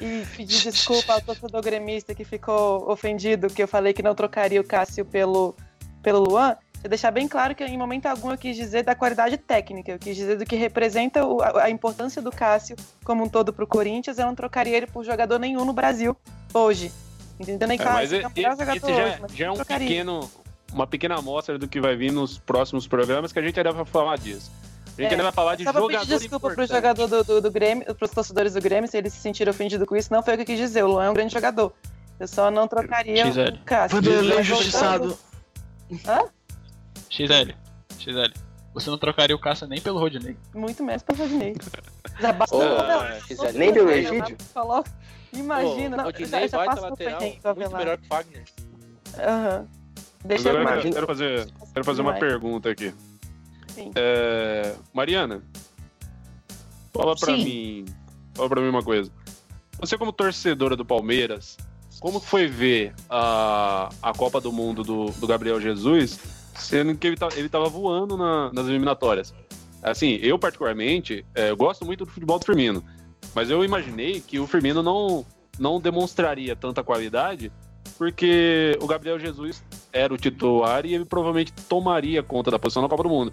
e pedir desculpa ao torcedor gremista que ficou ofendido que eu falei que não trocaria o Cássio pelo, pelo Luan. Eu deixar bem claro que em momento algum eu quis dizer da qualidade técnica, eu quis dizer do que representa o, a, a, importância do Cássio como um todo para o Corinthians. Eu não trocaria ele por jogador nenhum no Brasil hoje. Entendeu? Nem é, mas é, esse já, já é um pequeno, uma pequena amostra do que vai vir nos próximos programas que a gente ainda vai falar disso. A gente é, ainda vai falar de jogador pedir desculpa importante. pro jogador do, do, do Grêmio, pros torcedores do Grêmio, se eles se sentiram ofendidos com isso, não foi o que eu quis dizer. O Luan é um grande jogador. Eu só não trocaria XL. o Cássio. Vanderlei injustiçado. Hã? XL. XL. Você não trocaria o Cássio nem pelo Rodinei. Muito menos pelo Rodinei. Já basta. Oh, nem pelo Egídio? Imagina. O Rodinei vai estar lateral muito melhor que o Fagner. Aham. Uhum. Deixa eu quero, quero fazer, quero fazer uma pergunta aqui. É, Mariana, fala pra Sim. mim. Fala pra mim uma coisa. Você, como torcedora do Palmeiras, como foi ver a, a Copa do Mundo do, do Gabriel Jesus, sendo que ele, tá, ele tava voando na, nas eliminatórias? Assim, eu particularmente, é, eu gosto muito do futebol do Firmino. Mas eu imaginei que o Firmino não, não demonstraria tanta qualidade, porque o Gabriel Jesus era o titular e ele provavelmente tomaria conta da posição na Copa do Mundo.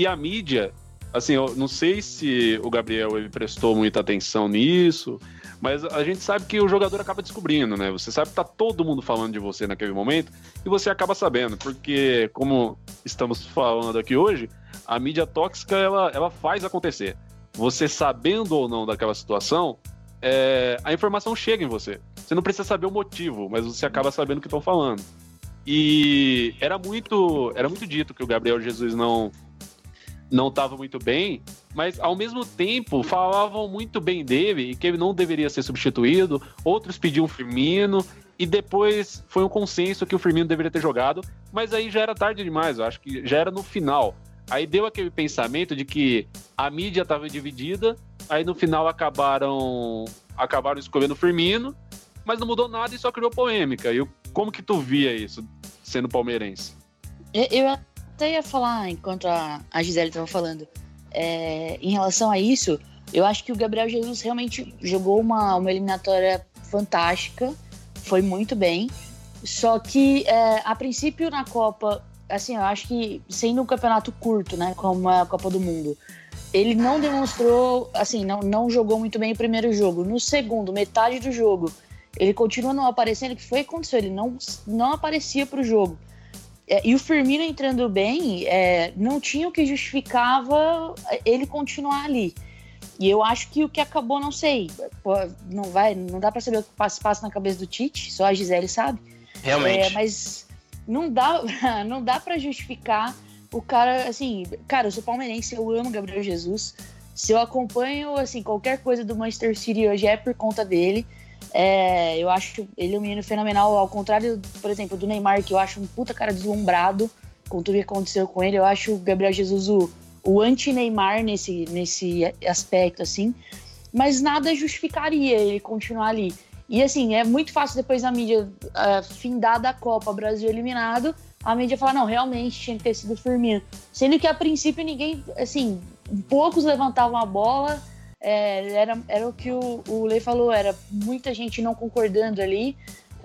E a mídia, assim, eu não sei se o Gabriel ele prestou muita atenção nisso, mas a gente sabe que o jogador acaba descobrindo, né? Você sabe que tá todo mundo falando de você naquele momento e você acaba sabendo, porque como estamos falando aqui hoje, a mídia tóxica ela, ela faz acontecer você sabendo ou não daquela situação, é, a informação chega em você. Você não precisa saber o motivo, mas você acaba sabendo o que estão falando. E era muito, era muito dito que o Gabriel Jesus não não estava muito bem, mas ao mesmo tempo falavam muito bem dele e que ele não deveria ser substituído. Outros pediam Firmino e depois foi um consenso que o Firmino deveria ter jogado, mas aí já era tarde demais. Eu acho que já era no final. Aí deu aquele pensamento de que a mídia estava dividida, aí no final acabaram acabaram escolhendo o Firmino, mas não mudou nada e só criou polêmica. E como que tu via isso, sendo palmeirense? Eu até ia falar, enquanto a, a Gisele estava falando, é, em relação a isso, eu acho que o Gabriel Jesus realmente jogou uma, uma eliminatória fantástica, foi muito bem, só que é, a princípio na Copa assim, eu acho que sendo um campeonato curto, né, como a Copa do Mundo, ele não demonstrou, assim, não, não jogou muito bem o primeiro jogo. No segundo, metade do jogo, ele continua não aparecendo, que foi o que aconteceu, ele não, não aparecia para o jogo. É, e o Firmino entrando bem, é, não tinha o que justificava ele continuar ali. E eu acho que o que acabou, não sei, não vai, não dá para saber o que passa, passa na cabeça do Tite, só a Gisele sabe. Realmente. É, mas não dá, não dá para justificar o cara, assim, cara, eu sou palmeirense, eu amo Gabriel Jesus. Se eu acompanho, assim, qualquer coisa do Manchester City hoje é por conta dele. É, eu acho ele um menino fenomenal, ao contrário, por exemplo, do Neymar, que eu acho um puta cara deslumbrado com tudo que aconteceu com ele. Eu acho o Gabriel Jesus o, o anti-Neymar nesse, nesse aspecto, assim. Mas nada justificaria ele continuar ali. E assim, é muito fácil depois da mídia uh, findar da Copa, Brasil eliminado, a mídia falar, não, realmente tinha que ter sido Firmino. Sendo que a princípio ninguém, assim, poucos levantavam a bola, é, era, era o que o, o Lei falou, era muita gente não concordando ali.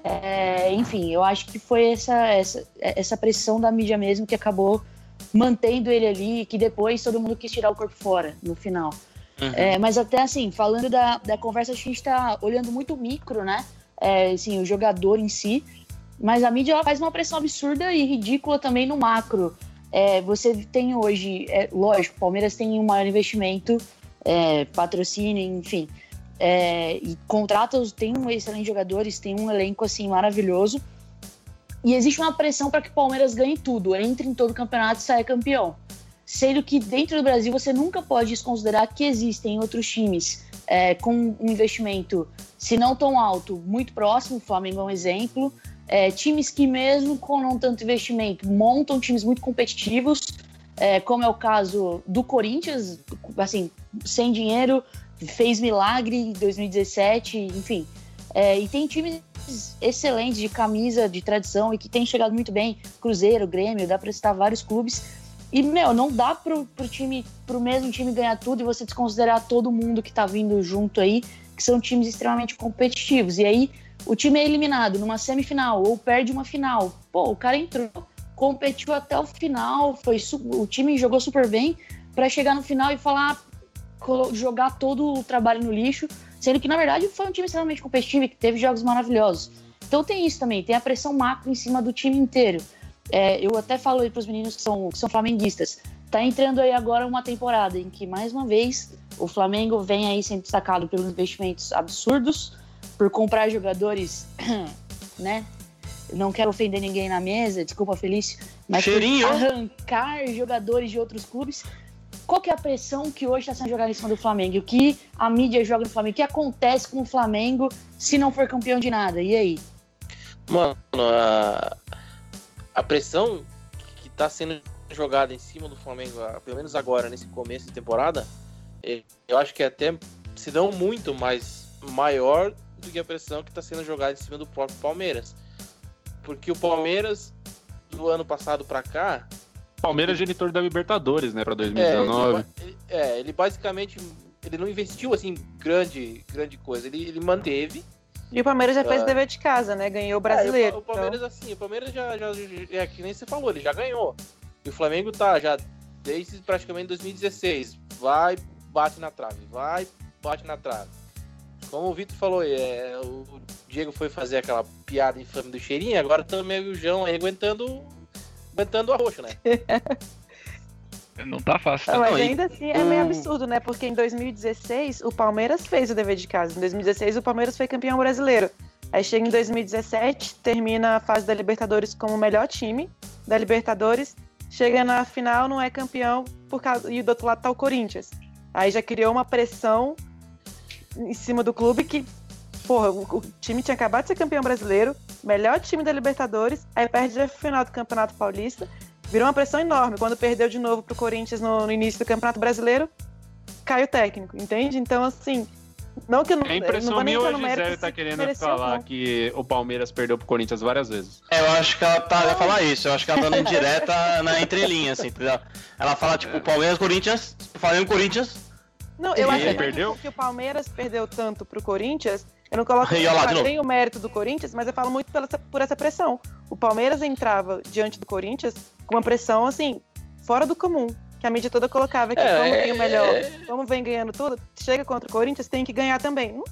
É, enfim, eu acho que foi essa, essa, essa pressão da mídia mesmo que acabou mantendo ele ali, que depois todo mundo quis tirar o corpo fora no final. Uhum. É, mas até assim, falando da, da conversa, a gente está olhando muito micro, né? É, assim, o jogador em si. Mas a mídia ela faz uma pressão absurda e ridícula também no macro. É, você tem hoje, é, lógico, o Palmeiras tem um maior investimento, é, enfim. É, e contrata, tem um excelentes jogadores, tem um elenco assim maravilhoso. E existe uma pressão para que o Palmeiras ganhe tudo, entre em todo o campeonato e saia campeão sendo que dentro do Brasil você nunca pode desconsiderar que existem outros times é, com um investimento, se não tão alto, muito próximo, o Flamengo é um exemplo, é, times que mesmo com não tanto investimento montam times muito competitivos, é, como é o caso do Corinthians, assim, sem dinheiro, fez milagre em 2017, enfim. É, e tem times excelentes de camisa, de tradição e que tem chegado muito bem, Cruzeiro, Grêmio, dá para citar vários clubes e, meu, não dá pro, pro time, pro mesmo time ganhar tudo e você desconsiderar todo mundo que tá vindo junto aí, que são times extremamente competitivos. E aí, o time é eliminado numa semifinal ou perde uma final. Pô, o cara entrou, competiu até o final, foi o time jogou super bem para chegar no final e falar jogar todo o trabalho no lixo, sendo que na verdade foi um time extremamente competitivo e que teve jogos maravilhosos. Então tem isso também, tem a pressão macro em cima do time inteiro. É, eu até falo aí para os meninos que são, que são flamenguistas. Tá entrando aí agora uma temporada em que, mais uma vez, o Flamengo vem aí sendo destacado pelos investimentos absurdos, por comprar jogadores, né? Não quero ofender ninguém na mesa, desculpa, Felício, mas Cheirinho. arrancar jogadores de outros clubes. Qual que é a pressão que hoje está sendo jogada em cima do Flamengo? O que a mídia joga no Flamengo? O que acontece com o Flamengo se não for campeão de nada? E aí? Mano, a, a pressão que está sendo jogada em cima do Flamengo, pelo menos agora, nesse começo de temporada, é, eu acho que é até, se não muito, mais maior do que a pressão que está sendo jogada em cima do próprio Palmeiras. Porque o Palmeiras, do ano passado para cá. Palmeiras é genitor da Libertadores, né, para 2019. É ele, é, ele basicamente ele não investiu assim grande, grande coisa. Ele, ele manteve e o Palmeiras já fez o dever de casa, né? Ganhou o brasileiro. É, o, Palmeiras, então... assim, o Palmeiras já, já, já, É que nem você falou, ele já ganhou. E o Flamengo tá já desde praticamente 2016. Vai, bate na trave, vai, bate na trave. Como o Vitor falou, é, o Diego foi fazer aquela piada infame do cheirinho, agora também o João aí aguentando, aguentando a roxo, né? Não tá fácil. Não, mas ainda assim é meio absurdo, né? Porque em 2016 o Palmeiras fez o dever de casa. Em 2016 o Palmeiras foi campeão brasileiro. Aí chega em 2017, termina a fase da Libertadores como o melhor time da Libertadores. Chega na final, não é campeão, por causa... e do outro lado tá o Corinthians. Aí já criou uma pressão em cima do clube que, porra, o time tinha acabado de ser campeão brasileiro, melhor time da Libertadores, aí perde a final do Campeonato Paulista virou uma pressão enorme. Quando perdeu de novo pro Corinthians no, no início do Campeonato Brasileiro, caiu o técnico, entende? Então, assim, não que eu não. É impressão não minha ou a Gisele tá querendo falar não. que o Palmeiras perdeu pro Corinthians várias vezes? É, eu acho que ela tá, vai falar isso. Eu acho que ela tá dando indireta na entrelinha, assim, entendeu? Ela fala, tipo, Palmeiras, Corinthians, Flamengo, Corinthians. Não, eu acho perdeu? que o Palmeiras perdeu tanto pro Corinthians. Eu não coloco tem o mérito do Corinthians, mas eu falo muito pela, por essa pressão. O Palmeiras entrava diante do Corinthians com uma pressão, assim, fora do comum. Que a mídia toda colocava que É, como vem o melhor, é. como vem ganhando tudo, chega contra o Corinthians, tem que ganhar também. Não,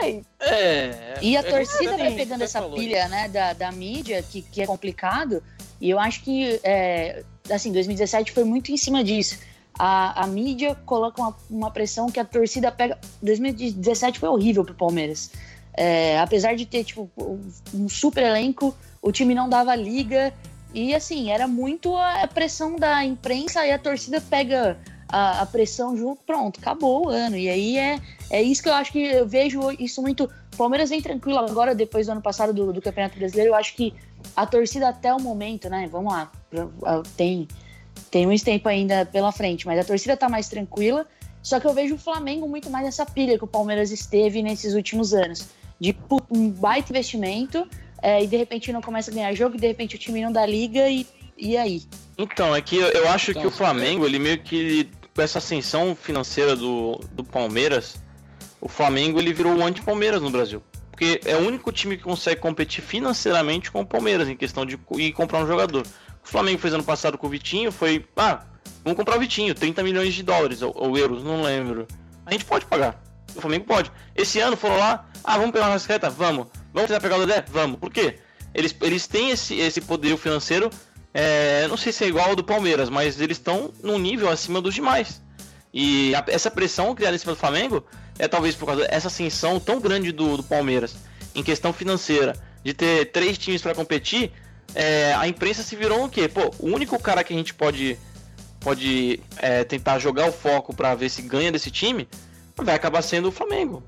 véi. É. E a é, torcida é, vai é, pegando essa falou. pilha, né, da, da mídia, que, que é complicado. E eu acho que, é, assim, 2017 foi muito em cima disso. A, a mídia coloca uma, uma pressão que a torcida pega. 2017 foi horrível pro Palmeiras. É, apesar de ter, tipo, um super elenco, o time não dava liga. E assim, era muito a pressão da imprensa e a torcida pega a, a, pressão junto, pronto, acabou o ano. E aí é, é isso que eu acho que eu vejo isso muito. Palmeiras vem tranquilo agora, depois do ano passado do, do Campeonato Brasileiro. Eu acho que a torcida até o momento, né? Vamos lá, tem, tem muito tempo ainda pela frente, mas a torcida tá mais tranquila. Só que eu vejo o Flamengo muito mais nessa pilha que o Palmeiras esteve nesses últimos anos. De um baita investimento é, e de repente não começa a ganhar jogo, e de repente o time não dá liga e, e aí? Então, é que eu, eu acho então, que o Flamengo, ele meio que com essa ascensão financeira do, do Palmeiras, o Flamengo ele virou o anti-Palmeiras no Brasil. Porque é o único time que consegue competir financeiramente com o Palmeiras em questão de ir comprar um jogador. O Flamengo fez ano passado com o Vitinho, foi, ah, vamos comprar o Vitinho, 30 milhões de dólares ou, ou euros, não lembro. A gente pode pagar. O Flamengo pode. Esse ano foram lá, ah, vamos pegar uma rascaeta? Vamos. Vamos tentar pegar o Dedé? Vamos. Por quê? Eles, eles têm esse, esse poder financeiro é, não sei se é igual ao do Palmeiras, mas eles estão num nível acima dos demais. E a, essa pressão criada em cima do Flamengo é talvez por causa dessa ascensão tão grande do, do Palmeiras em questão financeira, de ter três times para competir. É, a imprensa se virou o quê? Pô, o único cara que a gente pode, pode é, tentar jogar o foco para ver se ganha desse time vai acabar sendo o Flamengo.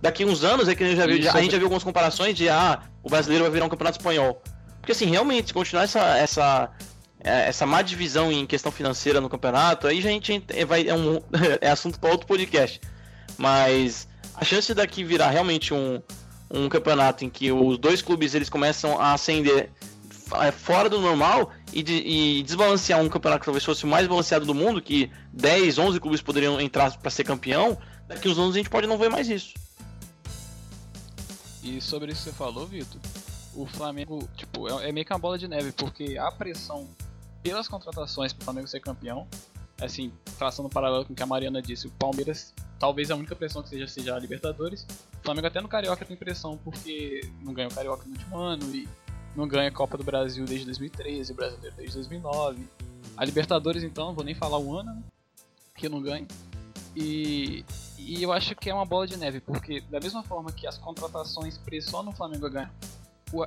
Daqui uns anos é que a gente já viu, a gente já viu algumas comparações de ah, o brasileiro vai virar um campeonato espanhol. Porque assim, realmente, se continuar essa, essa, é, essa má divisão em questão financeira no campeonato, aí a gente vai, é, um, é assunto para outro podcast. Mas a chance daqui virar realmente um, um campeonato em que os dois clubes eles começam a ascender é, fora do normal e, de, e, desbalancear um campeonato que talvez fosse o mais balanceado do mundo, que 10, 11 clubes poderiam entrar para ser campeão, daqui uns anos a gente pode não ver mais isso. E sobre isso que você falou, Vitor, o Flamengo, tipo, é, é meio que uma bola de neve, porque a pressão pelas contratações para o Flamengo ser campeão, assim, traçando um paralelo com o que a Mariana disse, o Palmeiras talvez a única pressão que seja seja a Libertadores. O Flamengo até no Carioca tem pressão porque não ganha o Carioca no último ano e não ganha a Copa do Brasil desde 2013, o Brasileiro desde 2009. A Libertadores então, não vou nem falar o ano, né, que não ganha. E, e eu acho que é uma bola de neve, porque da mesma forma que as contratações pressionam o Flamengo a ganhar,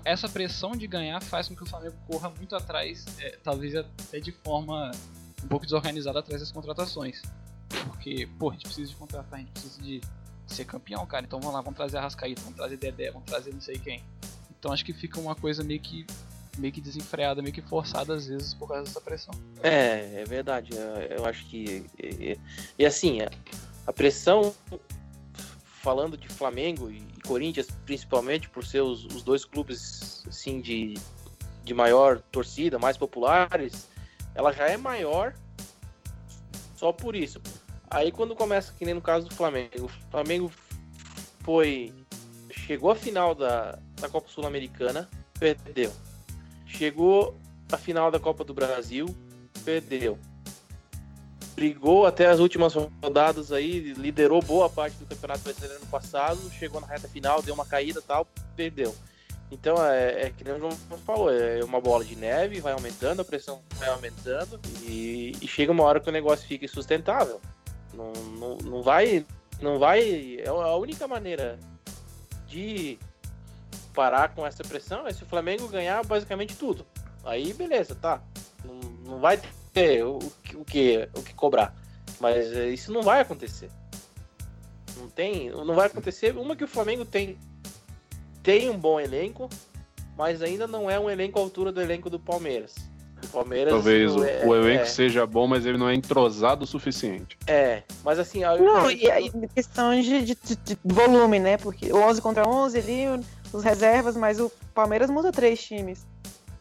essa pressão de ganhar faz com que o Flamengo corra muito atrás, é, talvez até de forma um pouco desorganizada atrás das contratações. Porque, pô, a gente precisa de contratar, a gente precisa de ser campeão, cara. Então vamos lá, vamos trazer a Rascaíta, vamos trazer Dedé, vamos trazer não sei quem. Então acho que fica uma coisa meio que meio que desenfreada, meio que forçada às vezes por causa dessa pressão. É, é verdade. Eu acho que. E, e assim, a pressão, falando de Flamengo e Corinthians, principalmente por ser os, os dois clubes assim, de, de maior torcida, mais populares, ela já é maior só por isso. Aí quando começa, que nem no caso do Flamengo, o Flamengo foi. Chegou à final da, da Copa Sul-Americana, perdeu. Chegou à final da Copa do Brasil, perdeu brigou até as últimas rodadas aí, liderou boa parte do Campeonato Brasileiro ano passado, chegou na reta final, deu uma caída tal, perdeu. Então é, é que nem o João falou, é uma bola de neve, vai aumentando, a pressão vai aumentando e, e chega uma hora que o negócio fica insustentável. Não, não, não vai. Não vai. É a única maneira de parar com essa pressão é se o Flamengo ganhar basicamente tudo. Aí beleza, tá. Não, não vai ter o, o, que, o que cobrar. Mas é, isso não vai acontecer. Não tem. Não vai acontecer. Uma que o Flamengo tem. Tem um bom elenco, mas ainda não é um elenco à altura do elenco do Palmeiras. O Palmeiras. Talvez o, é, o elenco é, seja bom, mas ele não é entrosado o suficiente. É, mas assim. Não, e aí questão de, de, de, volume, né? Porque 11 contra 11 ali, os reservas, mas o Palmeiras muda três times.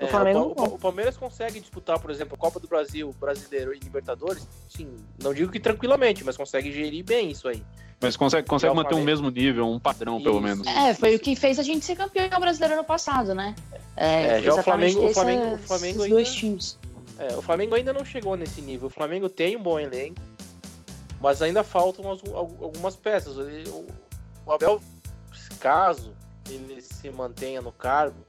O, é, Flamengo o, o, Palmeiras consegue disputar, por exemplo, a Copa do Brasil, Brasileiro e Libertadores, sim, não digo que tranquilamente, mas consegue gerir bem isso aí. Mas consegue, consegue manter um mesmo nível, um padrão, isso, pelo menos. É, foi o que fez a gente ser campeão brasileiro no passado, né? É, é já o Flamengo, o Flamengo, o Flamengo ainda, dois times. É, o Flamengo ainda não chegou nesse nível. O Flamengo tem um bom elenco, mas ainda faltam algumas peças. O Abel, caso ele se mantenha no cargo,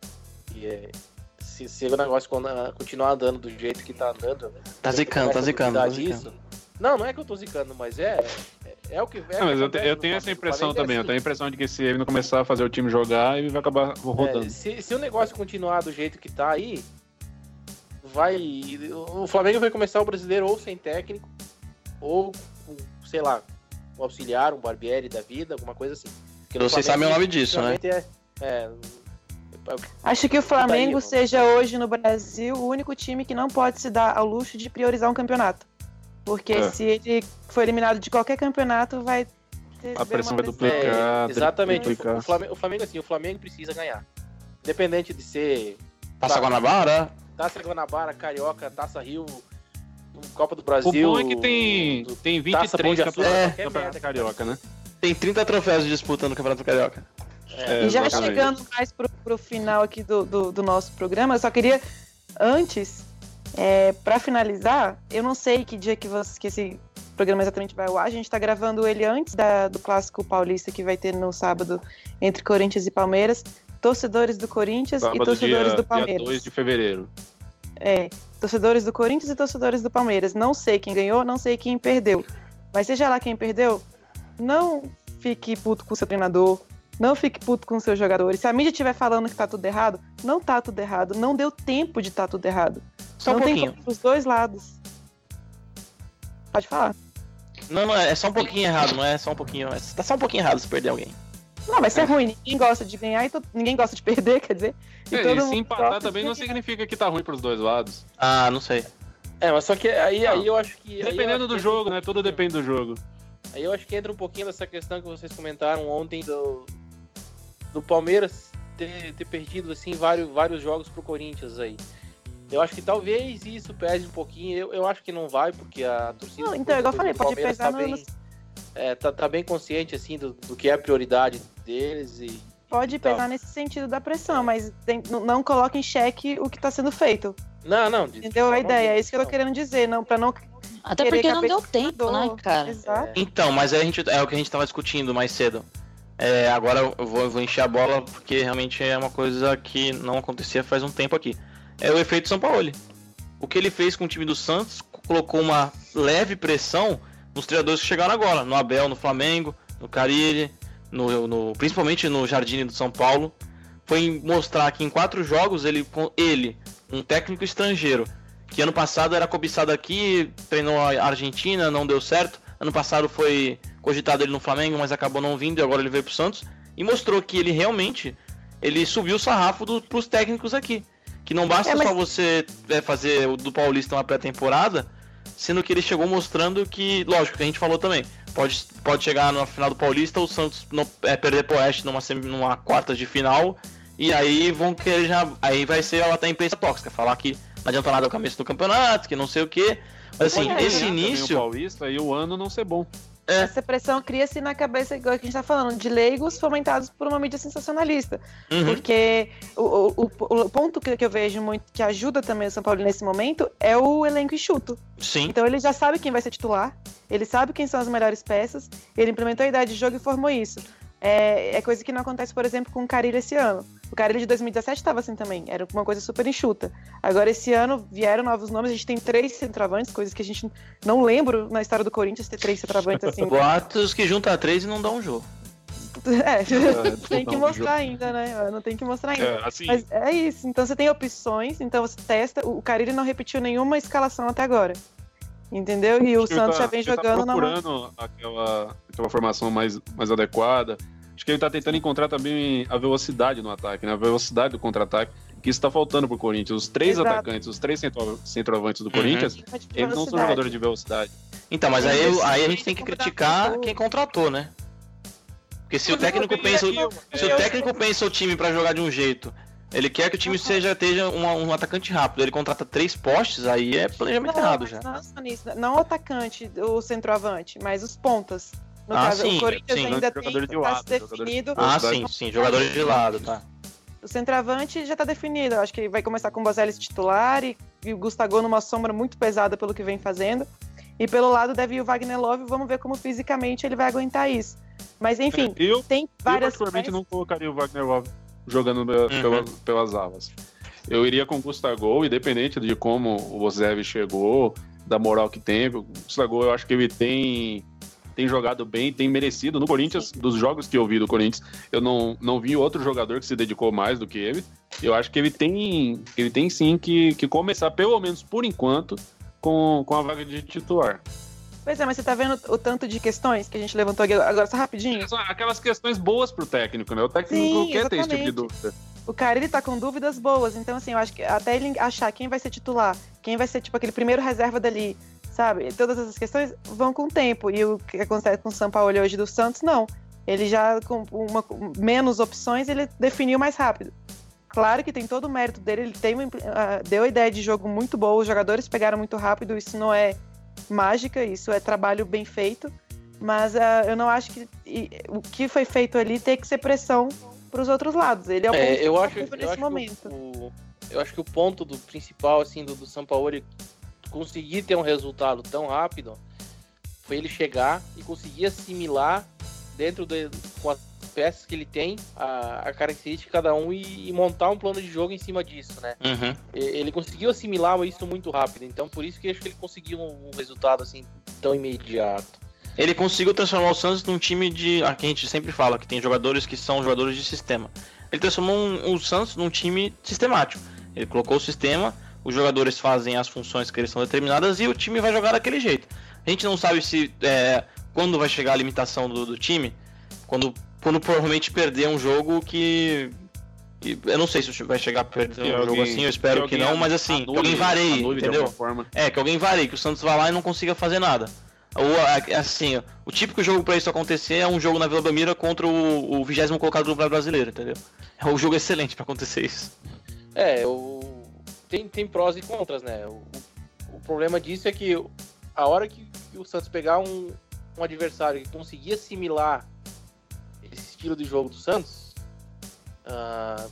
e é, se, se o negócio continuar andando do jeito que tá andando. Tá zicando, tá zicando. Tá zicando. Não, não é que eu tô zicando, mas é. É, é o que é Não, mas eu, te, eu tenho essa impressão também. Assim. Eu tenho a impressão de que se ele não começar a fazer o time jogar, ele vai acabar rodando. É, se, se o negócio continuar do jeito que tá aí, vai. O Flamengo vai começar o brasileiro ou sem técnico, ou com, sei lá, um auxiliar, um Barbieri da vida, alguma coisa assim. Vocês Flamengo, sabem o nome disso, né? realmente É, é, Acho que o Flamengo seja hoje no Brasil o único time que não pode se dar ao luxo de priorizar um campeonato. Porque É. se ele for eliminado de qualquer campeonato, vai ter A pressão vai pressão. duplicar. É, exatamente. duplicar. O Flamengo, o Flamengo, assim, o Flamengo precisa ganhar. Independente de ser Passa Guanabara? Taça Guanabara, Carioca, Taça Rio, Copa do O Brasil. bom é que tem, do- tem Taça Pão 23 de Açúcar, campeonatos qualquer campeonato merda. carioca, né? Tem 30 troféus de disputa no Campeonato Carioca. É, E já exatamente. chegando mais pro, pro final aqui do, do, do nosso programa, eu só queria, antes, é, para finalizar, eu não sei que dia que, você, que esse programa exatamente vai ao ar, a gente tá gravando ele antes da- do Clássico Paulista que vai ter no sábado entre Corinthians e Palmeiras. Torcedores do Corinthians e Sábado, torcedores dia, do dia Palmeiras. 2 de fevereiro. É, torcedores do Corinthians e torcedores do Palmeiras. Não sei quem ganhou, não sei quem perdeu. Mas seja lá quem perdeu, não fique puto com o seu treinador, não fique puto com os seus jogadores. Se a mídia estiver falando que tá tudo errado, não tá tudo errado. Não deu tempo de tá tudo errado. Só um não tem pouquinho. pros dois lados. Pode falar. Não, não, é só um pouquinho errado, não é só um pouquinho. é- Tá só um pouquinho errado se perder alguém. Não, mas isso é ruim. Ninguém gosta de ganhar e to- ninguém gosta de perder, quer dizer. E É, todo e se mundo empatar também não significa que tá ruim pros dois lados. Ah, não sei. É, mas só que aí, aí eu acho que. eu Dependendo do que- jogo, né? Tudo depende do jogo. Aí eu acho que entra um pouquinho dessa questão que vocês comentaram ontem do, do Palmeiras ter, ter perdido assim vários, vários jogos pro Corinthians aí. Eu acho que talvez isso pese um pouquinho. Eu, eu acho que não vai, porque a torcida. Não, então, igual eu falei, pode Palmeiras pesar tá no- bem, é, tá, tá bem consciente assim do, do que é a prioridade deles e. Pode Então. pesar nesse sentido da pressão, mas tem- não- não coloque em xeque o que tá sendo feito. Não, não. de- Entendeu a ideia? É isso que eu tô querendo dizer, não, pra não Até porque não deu tempo, né, cara? Exato. Então, mas a gente, é o que a gente tava discutindo mais cedo. É, agora eu vou, eu vou encher a bola porque realmente é uma coisa que não acontecia faz um tempo aqui. É o efeito São Paulo. O que ele fez com o time do Santos colocou uma leve pressão nos treinadores que chegaram agora, no Abel, no Flamengo, no Carilli, no, no- principalmente no Jardine do São Paulo. Foi mostrar que em quatro jogos ele, com ele, um técnico estrangeiro, que ano passado era cobiçado aqui, treinou a Argentina, não deu certo. Ano passado foi cogitado ele no Flamengo, mas acabou não vindo e agora ele veio pro Santos. E mostrou que ele realmente ele subiu o sarrafo do, pros técnicos aqui. Que não basta É, mas- só você é, fazer o do Paulista uma pré-temporada, sendo que ele chegou mostrando que, lógico, que a gente falou também, pode, pode chegar na final do Paulista, o Santos não, é, perder pro Oeste numa, numa quarta de final, e aí vão querer já. Aí vai ser até a imprensa tóxica, falar que adianta nada o começo do campeonato, que não sei o quê. Mas assim, Pode esse também início. O Paulista e o ano não ser bom. Essa pressão cria-se na cabeça, igual que a gente tá falando, de leigos fomentados por uma mídia sensacionalista. Uhum. Porque o, o, o- ponto que, que eu vejo muito que ajuda também o São Paulo nesse momento é o elenco enxuto. Sim. Então ele já sabe quem vai ser titular, ele sabe quem são as melhores peças, ele implementou a ideia de jogo e formou isso. É, é coisa que não acontece, por exemplo, com o Carilho esse ano. O Carilho de 2017 estava assim também, era uma coisa super enxuta. Agora esse ano vieram novos nomes, a gente tem três centroavantes, coisas que a gente não lembra na história do Corinthians ter três centroavantes assim. Boatos que junta três e não dá um jogo. É, tem não, que mostrar ainda, né? Não tem que mostrar ainda. É, assim, Mas é isso. Então você tem opções, então você testa. O Carille não repetiu nenhuma escalação até agora. Entendeu? E o Santos tá- já vem tá jogando na. procurando aquela, aquela formação mais, mais adequada. Acho que ele tá tentando encontrar também a velocidade no ataque, né? A velocidade do contra-ataque, que isso tá faltando pro Corinthians. Os três Exato. atacantes, os três centro- centroavantes do Uhum. Corinthians, eles não são jogadores de velocidade. Então, mas aí, aí a gente tem que criticar quem contratou, né? Porque se o técnico pensa, se o técnico pensa o time pra jogar de um jeito, ele quer que o time seja esteja uma- um atacante rápido, ele contrata três postes, aí é planejamento Não, errado já. Não, não o atacante, o centroavante, mas os pontas. No Ah, caso, sim, o Corinthians sim. ainda Jogador tem de tá lado, jogador de- definido. Ah, sim, sim, jogadores de lado, tá. O centroavante já tá definido. Eu acho que vai começar com o Bozelli titular e, e o Gustavo numa sombra muito pesada pelo que vem fazendo. E pelo lado deve ir o Wagner Love, vamos ver como fisicamente ele vai aguentar isso. Mas enfim, eu, tem eu várias particularmente peças- não colocaria o Wagner Love jogando pela- pela- pelas alas. Eu iria com o Gustavo, independente de como o Ozev chegou, da moral que tem. O Gustavo, eu acho que ele tem tem jogado bem, tem merecido. No Corinthians, dos jogos que eu vi do Corinthians, eu não, não vi outro jogador que se dedicou mais do que ele. Eu acho que ele tem, ele tem sim que, que começar, pelo menos por enquanto, com, com a vaga de titular. Pois é, mas você tá vendo o tanto de questões que a gente levantou aqui agora, só rapidinho? Aquelas questões boas pro técnico, né? O técnico Sim, quer ter esse tipo de dúvida. O cara, ele tá com dúvidas boas, então assim, eu acho que até ele achar quem vai ser titular, quem vai ser, tipo, aquele primeiro reserva dali, sabe? Todas essas questões vão com o tempo. E o que acontece com o São Paulo hoje do Santos, não. Ele já, com uma, menos opções, ele definiu mais rápido. Claro que tem todo o mérito dele, ele tem uma, ah, deu a ideia de jogo muito boa, os jogadores pegaram muito rápido, isso não é mágica, isso é trabalho bem feito. Mas ah, eu não acho que e, o que foi feito ali tem que ser pressão para os outros lados. Ele é o É, ponto eu acho, eu nesse acho momento. que o, o- eu acho que o ponto do principal assim do, do São Paulo conseguir ter um resultado tão rápido foi ele chegar e conseguir assimilar dentro de, com as peças que ele tem a, a característica de cada um e, e montar um plano de jogo em cima disso, né? Uhum. Ele conseguiu assimilar isso muito rápido, então por isso que acho que ele conseguiu um, um resultado assim tão imediato. Ele conseguiu transformar o Santos num time de. Aqui a gente sempre fala que tem jogadores que são jogadores de sistema. Ele transformou um- o Santos num time sistemático. Ele colocou o sistema, os jogadores fazem as funções que eles são determinadas e o time vai jogar daquele jeito. A gente não sabe se é, quando vai chegar a limitação do, do time, quando, quando provavelmente perder um jogo que. que- Eu não sei se o time vai chegar a perder um Que jogo alguém- assim, eu espero que, alguém não, mas assim, que anule- alguém vareie, anule de entendeu? É, que alguém varie, que o Santos vá lá e não consiga fazer nada. Ou, assim, o típico jogo pra isso acontecer é um jogo na Vila Belmiro contra o, o 20 colocado do Brasileiro, entendeu? É um jogo excelente pra acontecer isso. É, o... tem, tem prós e contras, né? O, o problema disso é que a hora que, que o Santos pegar um, um adversário que conseguir assimilar esse estilo de jogo do Santos, ah,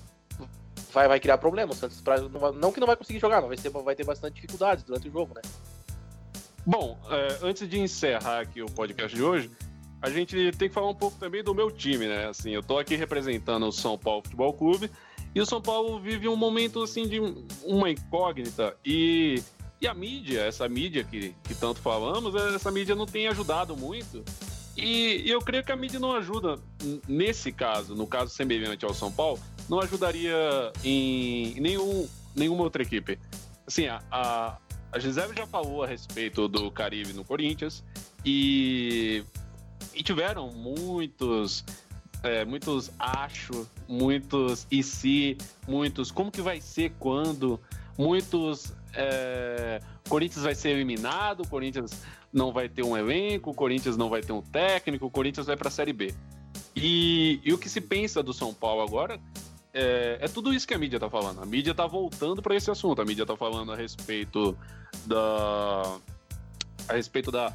vai, vai criar problema. O Santos pra- não, não que não vai conseguir jogar, mas vai ter, vai ter bastante dificuldades durante o jogo, né? Bom, é, antes de encerrar aqui o podcast de hoje, a gente tem que falar um pouco também do meu time, né? Assim, eu tô aqui representando o São Paulo Futebol Clube e o São Paulo vive um momento assim de um- uma incógnita e, e a mídia, essa mídia que, que tanto falamos, essa mídia não tem ajudado muito. E, e eu creio que a mídia não ajuda nesse caso, no caso semelhante ao São Paulo, não ajudaria em nenhum, nenhuma outra equipe. Assim, a, a, a Gisele já falou a respeito do Caribe no Corinthians e, e tiveram muitos, é, muitos acho, muitos e se, muitos como que vai ser quando, muitos é, Corinthians vai ser eliminado, Corinthians não vai ter um elenco, Corinthians não vai ter um técnico, Corinthians vai para a Série B. E, e o que se pensa do São Paulo agora é, é tudo isso que a mídia tá falando. A mídia tá voltando para esse assunto. A mídia tá falando a respeito da a respeito da,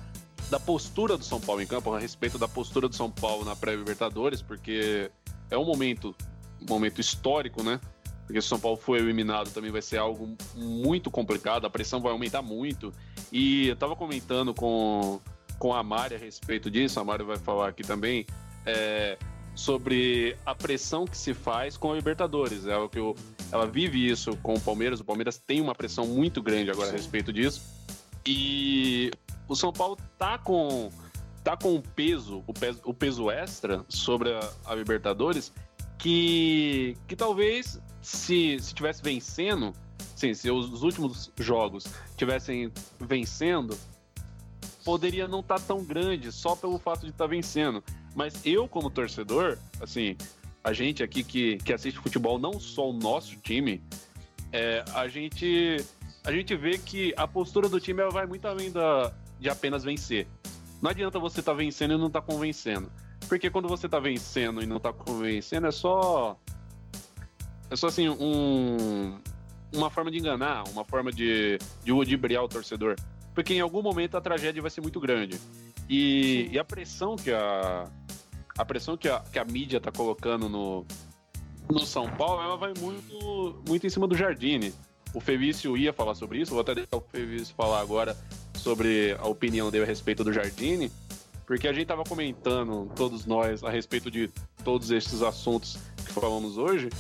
da postura do São Paulo em campo, a respeito da postura do São Paulo na pré-Libertadores, porque é um momento um momento histórico, né? Porque se o São Paulo for eliminado também vai ser algo muito complicado, a pressão vai aumentar muito. E eu tava comentando com, com a Mari a respeito disso, a Mari vai falar aqui também, é, sobre a pressão que se faz com a Libertadores. É o que eu, ela vive isso com o Palmeiras. O Palmeiras tem uma pressão muito grande agora a respeito disso. E o São Paulo tá com tá com um peso, o peso, o peso extra sobre a, a Libertadores que que talvez se se tivesse vencendo, sim, se os últimos jogos tivessem vencendo, poderia não estar tão grande só pelo fato de estar vencendo. Mas eu, como torcedor, assim, a gente aqui que, que assiste futebol, não só o nosso time, é, a gente a gente vê que a postura do time vai muito além da, de apenas vencer. Não adianta você estar vencendo e não estar convencendo. Porque quando você está vencendo e não está convencendo, é só. É só assim, um, uma forma de enganar, uma forma de, de ludibriar o torcedor. Porque em algum momento a tragédia vai ser muito grande. E, e a pressão que a. A pressão que a, que a mídia tá colocando no, no São Paulo, ela vai muito, muito em cima do Jardine. O Fevício ia falar sobre isso, vou até deixar o Fevício falar agora sobre a opinião dele a respeito do Jardine, porque a gente tava comentando, todos nós, a respeito de todos esses assuntos que falamos hoje,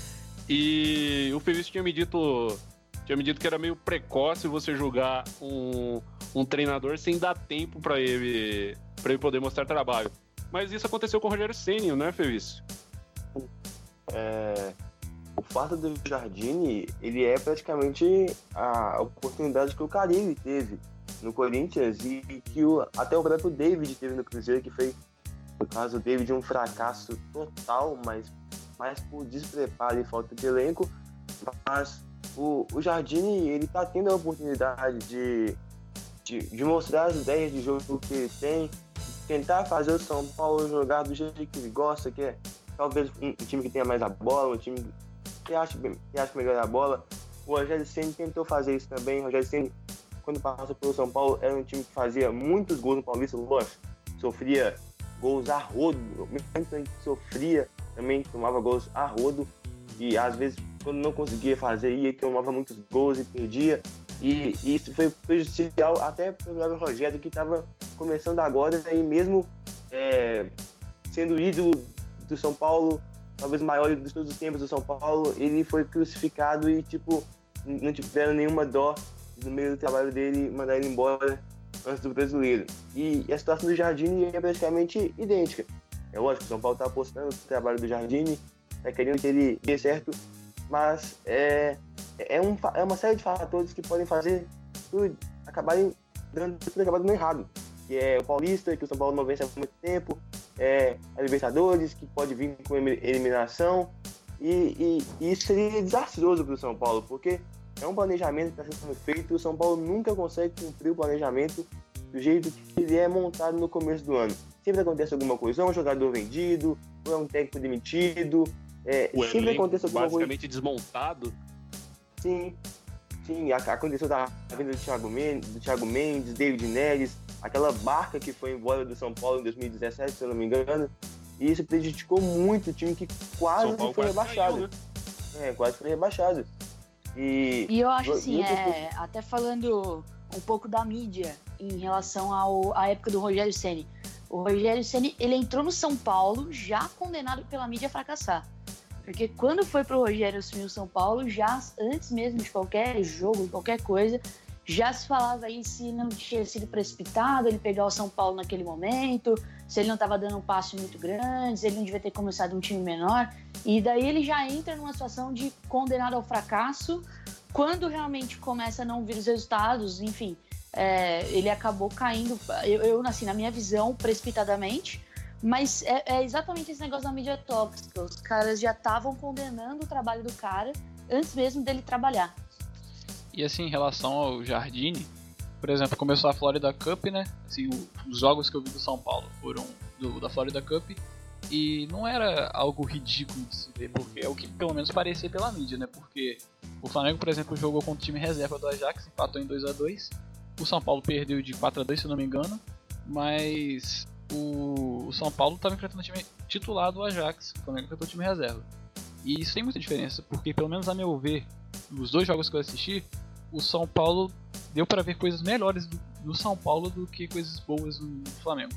e o Fevício tinha me dito, tinha me dito que era meio precoce você julgar um, um treinador sem dar tempo para ele ele poder mostrar trabalho. Mas isso aconteceu com o Rogério Ceni, né, Feliz? É, o fato do Jardine, ele é praticamente a oportunidade que o Carilli teve no Corinthians e que o, até o próprio David teve no Cruzeiro, que foi, no caso, o David um fracasso total, mas mais por despreparo e falta de elenco. Mas o, o Jardine, ele tá tendo a oportunidade de, de, de mostrar as ideias de jogo que ele tem, tentar fazer o São Paulo jogar do jeito que ele gosta, que é talvez um, um time que tenha mais a bola, um time que acha, que acha melhor a bola. O Rogério Senna tentou fazer isso também. O Rogério Senna, quando passou pelo São Paulo, era um time que fazia muitos gols no Paulista, lógico. Sofria gols a rodo, mesmo que sofria, também tomava gols a rodo. E às vezes, quando não conseguia fazer, ia tomava muitos gols e perdia. E, e isso foi prejudicial até para o Rogério, que estava começando agora e mesmo é, sendo ídolo do São Paulo, talvez o maior de todos os tempos do São Paulo, ele foi crucificado e, tipo, não tiveram nenhuma dó no meio do trabalho dele mandar ele embora antes do brasileiro. E, a situação do Jardine é praticamente idêntica. É lógico, o São Paulo está apostando no trabalho do Jardine, está querendo que ele dê certo, mas é, é, um, é uma série de fatores que podem fazer tudo acabarem dando tudo acabar dando errado. Que é o Paulista, que o São Paulo não vence há muito tempo, é, a Libertadores, que pode vir com eliminação. E, e, e isso seria desastroso para o São Paulo, porque é um planejamento que está sendo feito e o São Paulo nunca consegue cumprir o planejamento do jeito que ele é montado no começo do ano. Sempre acontece alguma coisa, ou é um jogador vendido, ou é um técnico demitido, é, o sempre acontece alguma basicamente coisa. desmontado. Sim, sim, aconteceu da venda do Thiago Mendes, do Thiago Mendes David Neres, aquela barca que foi embora do São Paulo em 2017, se eu não me engano. E isso prejudicou muito o time que quase foi quase rebaixado. Caiu, né? É, quase foi rebaixado. E, e eu acho assim, é, até falando um pouco da mídia em relação ao, à época do Rogério Ceni. O Rogério Ceni ele entrou no São Paulo já condenado pela mídia a fracassar. Porque quando foi pro Rogério assumir o São Paulo, já antes mesmo de qualquer jogo, qualquer coisa, já se falava aí se não tinha sido precipitado ele pegar o São Paulo naquele momento, se ele não estava dando um passo muito grande, se ele não devia ter começado um time menor. E daí ele já entra numa situação de condenado ao fracasso quando realmente começa a não vir os resultados, enfim. É, ele acabou caindo, eu, eu, assim, na minha visão, precipitadamente, mas é, é exatamente esse negócio da mídia tóxica. Os caras já estavam condenando o trabalho do cara antes mesmo dele trabalhar. E assim, em relação ao Jardine, por exemplo, começou a Florida Cup, né? Assim, os jogos que eu vi do São Paulo foram do, da Florida Cup e não era algo ridículo de se ver, porque é o que pelo menos parecia pela mídia, né? Porque o Flamengo, por exemplo, jogou contra o time reserva do Ajax, empatou em 2 a 2 O São Paulo perdeu de 4 a 2 se não me engano, mas o, São Paulo estava enfrentando o time titular do Ajax, o Flamengo enfrentou o time reserva. E isso tem muita diferença, porque pelo menos a meu ver, nos dois jogos que eu assisti, o São Paulo deu para ver coisas melhores do, do, São Paulo do que coisas boas do, Flamengo.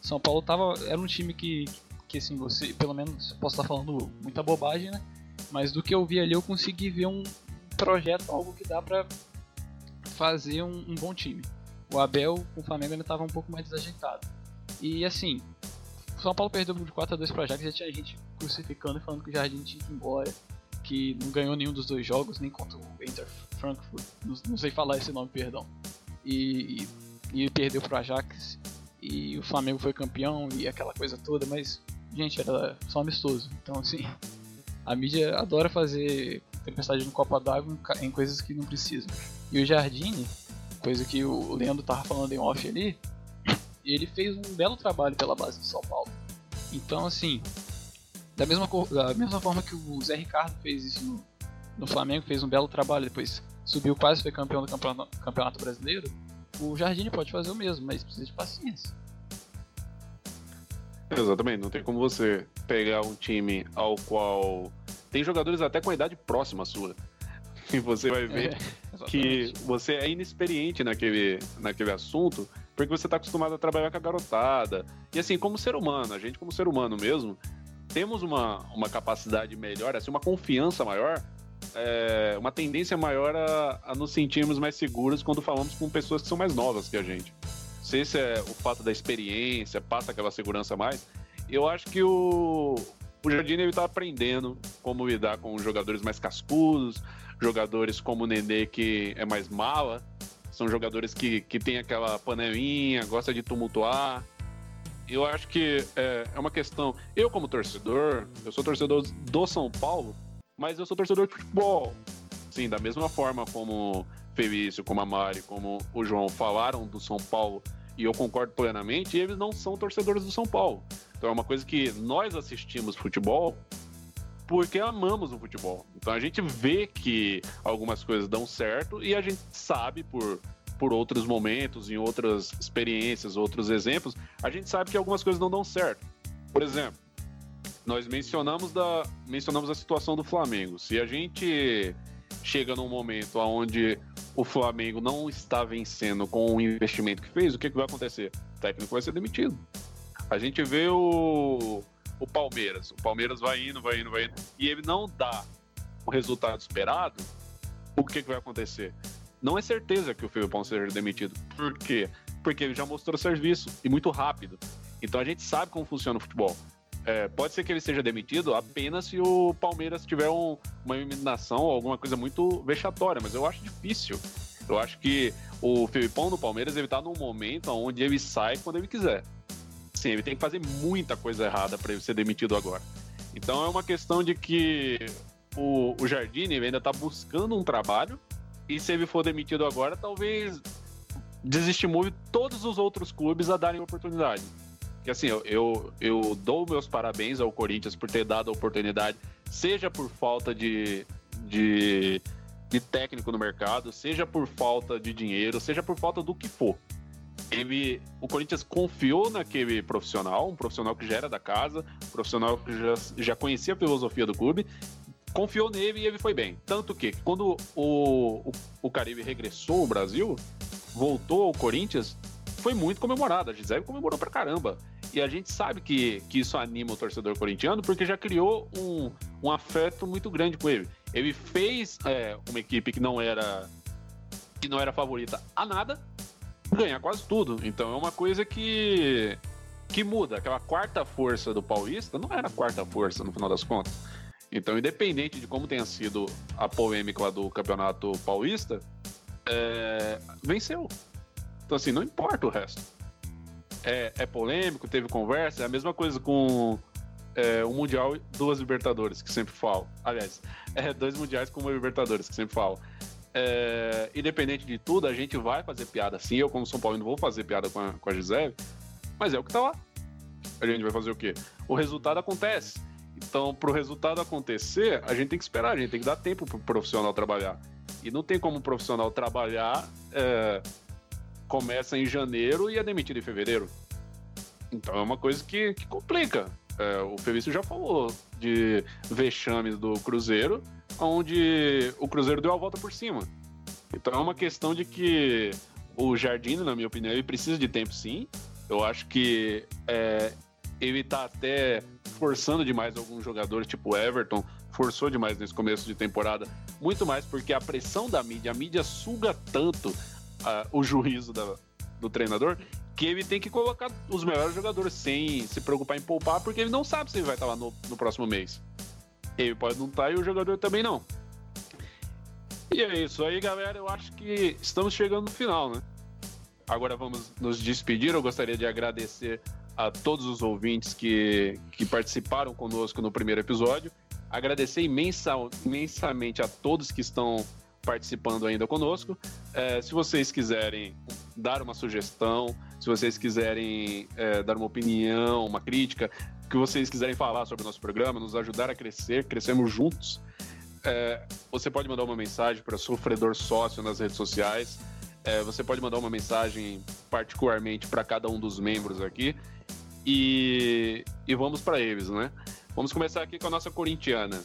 São Paulo tava era um time que que assim você pelo menos posso estar falando muita bobagem, né? Mas do que eu vi ali eu consegui ver um projeto, algo que dá para fazer um, um, bom time. O Abel com o Flamengo ainda estava um pouco mais desajeitado. E assim, o São Paulo perdeu de 4 a 2 para Ajax, já tinha gente crucificando e falando que o Jardim tinha que ir embora que não ganhou nenhum dos dois jogos, nem contra o Inter Frankfurt, não, sei falar esse nome, perdão. E, e, e perdeu pro Ajax, e o Flamengo foi campeão e aquela coisa toda, mas, gente, era só amistoso. Então, assim, a mídia adora fazer tempestade no copa d'água em coisas que não precisam. E o Jardine, coisa que o Leandro tava falando em off ali, ele fez um belo trabalho pela base do São Paulo. Então, assim, da mesma, da mesma forma que o Zé Ricardo fez isso no, no Flamengo, fez um belo trabalho, depois subiu quase, foi campeão do campeonato, campeonato brasileiro, o Jardine pode fazer o mesmo, mas precisa de paciência. Exatamente, não tem como você pegar um time ao qual tem jogadores até com a idade próxima à sua. E você vai ver é, que você é inexperiente naquele, naquele assunto, porque você está acostumado a trabalhar com a garotada. E assim, como ser humano, a gente como ser humano mesmo, temos uma, uma capacidade melhor, assim, uma confiança maior, é, uma tendência maior a, a nos sentirmos mais seguros quando falamos com pessoas que são mais novas que a gente. sei se é o fato da experiência, passa aquela segurança mais. Eu acho que o, o Jardine ele tá aprendendo como lidar com jogadores mais cascudos, jogadores como o Nenê, que é mais mala. São jogadores que, que tem aquela panelinha, gosta de tumultuar. Eu acho que é, é uma questão. Eu, como torcedor, eu sou torcedor do São Paulo, mas eu sou torcedor de futebol. Sim, da mesma forma como Felício, como a Mari, como o João falaram do São Paulo, e eu concordo plenamente, eles não são torcedores do São Paulo. Então é uma coisa que nós assistimos futebol porque amamos o futebol. Então a gente vê que algumas coisas dão certo e a gente sabe por por outros momentos, em outras experiências, outros exemplos, a gente sabe que algumas coisas não dão certo. Por exemplo, nós mencionamos da mencionamos a situação do Flamengo. Se a gente chega num momento onde o Flamengo não está vencendo com o investimento que fez, o que, que vai acontecer? O técnico vai ser demitido. A gente vê o, o Palmeiras. O Palmeiras vai indo, vai indo, vai indo. E ele não dá o resultado esperado. O que, que vai acontecer? Não é certeza que o Filipão seja demitido. Por quê? Porque ele já mostrou serviço e muito rápido. Então a gente sabe como funciona o futebol. É, pode ser que ele seja demitido apenas se o Palmeiras tiver um, uma eliminação ou alguma coisa muito vexatória, mas eu acho difícil. Eu acho que o Filipão do Palmeiras ele tá num momento onde ele sai quando ele quiser. Sim, ele tem que fazer muita coisa errada para ele ser demitido agora. Então é uma questão de que o, o Jardine ainda está buscando um trabalho e se ele for demitido agora, talvez desestimule todos os outros clubes a darem oportunidade que assim, eu, eu, eu dou meus parabéns ao Corinthians por ter dado a oportunidade, seja por falta de, de, de técnico no mercado, seja por falta de dinheiro, seja por falta do que for. Ele, o Corinthians confiou naquele profissional, um profissional que já era da casa, um profissional que já, já conhecia a filosofia do clube, confiou nele e ele foi bem. Tanto que, quando o, o, o Caribe regressou ao Brasil, voltou ao Corinthians, foi muito comemorado. A Gisele comemorou pra caramba. E a gente sabe que, que isso anima o torcedor corintiano porque já criou um, um afeto muito grande com ele. Ele fez é, uma equipe que não era que não era favorita a nada ganhar quase tudo. Então é uma coisa que que muda. Aquela quarta força do Paulista não era a quarta força no final das contas. Então, independente de como tenha sido a polêmica lá do Campeonato Paulista, é, venceu. Então, assim, não importa o resto. É, é polêmico, teve conversa, é a mesma coisa com é, um Mundial e duas Libertadores, que sempre falo. Aliás, é, dois Mundiais com uma Libertadores, que sempre falo. É, independente de tudo, a gente vai fazer piada sim. Eu, como São Paulo, não vou fazer piada com a, com a Gisele, mas é o que tá lá. A gente vai fazer o quê? O resultado acontece. Então, para o resultado acontecer, a gente tem que esperar, a gente tem que dar tempo para o profissional trabalhar. E não tem como um profissional trabalhar é, começa em janeiro e é demitido em fevereiro. Então é uma coisa que, que complica. É, o Felício já falou de vexames do Cruzeiro, onde o Cruzeiro deu a volta por cima. Então é uma questão de que o Jardine, na minha opinião, ele precisa de tempo sim. Eu acho que é, ele tá até forçando demais alguns jogadores, tipo Everton, forçou demais nesse começo de temporada. Muito mais porque a pressão da mídia, a mídia suga tanto o juízo da, do treinador que ele tem que colocar os melhores jogadores sem se preocupar em poupar, porque ele não sabe se ele vai estar lá no, no próximo mês. Ele pode não estar e o jogador também não. E é isso aí, galera. Eu acho que estamos chegando no final, né? Agora vamos nos despedir. Eu gostaria de agradecer a todos os ouvintes que, que participaram conosco no primeiro episódio. Agradecer imensa, imensamente a todos que estão participando ainda conosco. É, se vocês quiserem dar uma sugestão, se vocês quiserem é, dar uma opinião, uma crítica, que vocês quiserem falar sobre o nosso programa, nos ajudar a crescer, crescemos juntos, é, você pode mandar uma mensagem para Sofredor Sócio nas redes sociais. É, você pode mandar uma mensagem particularmente para cada um dos membros aqui. E, e vamos para eles, né? Vamos começar aqui com a nossa corintiana.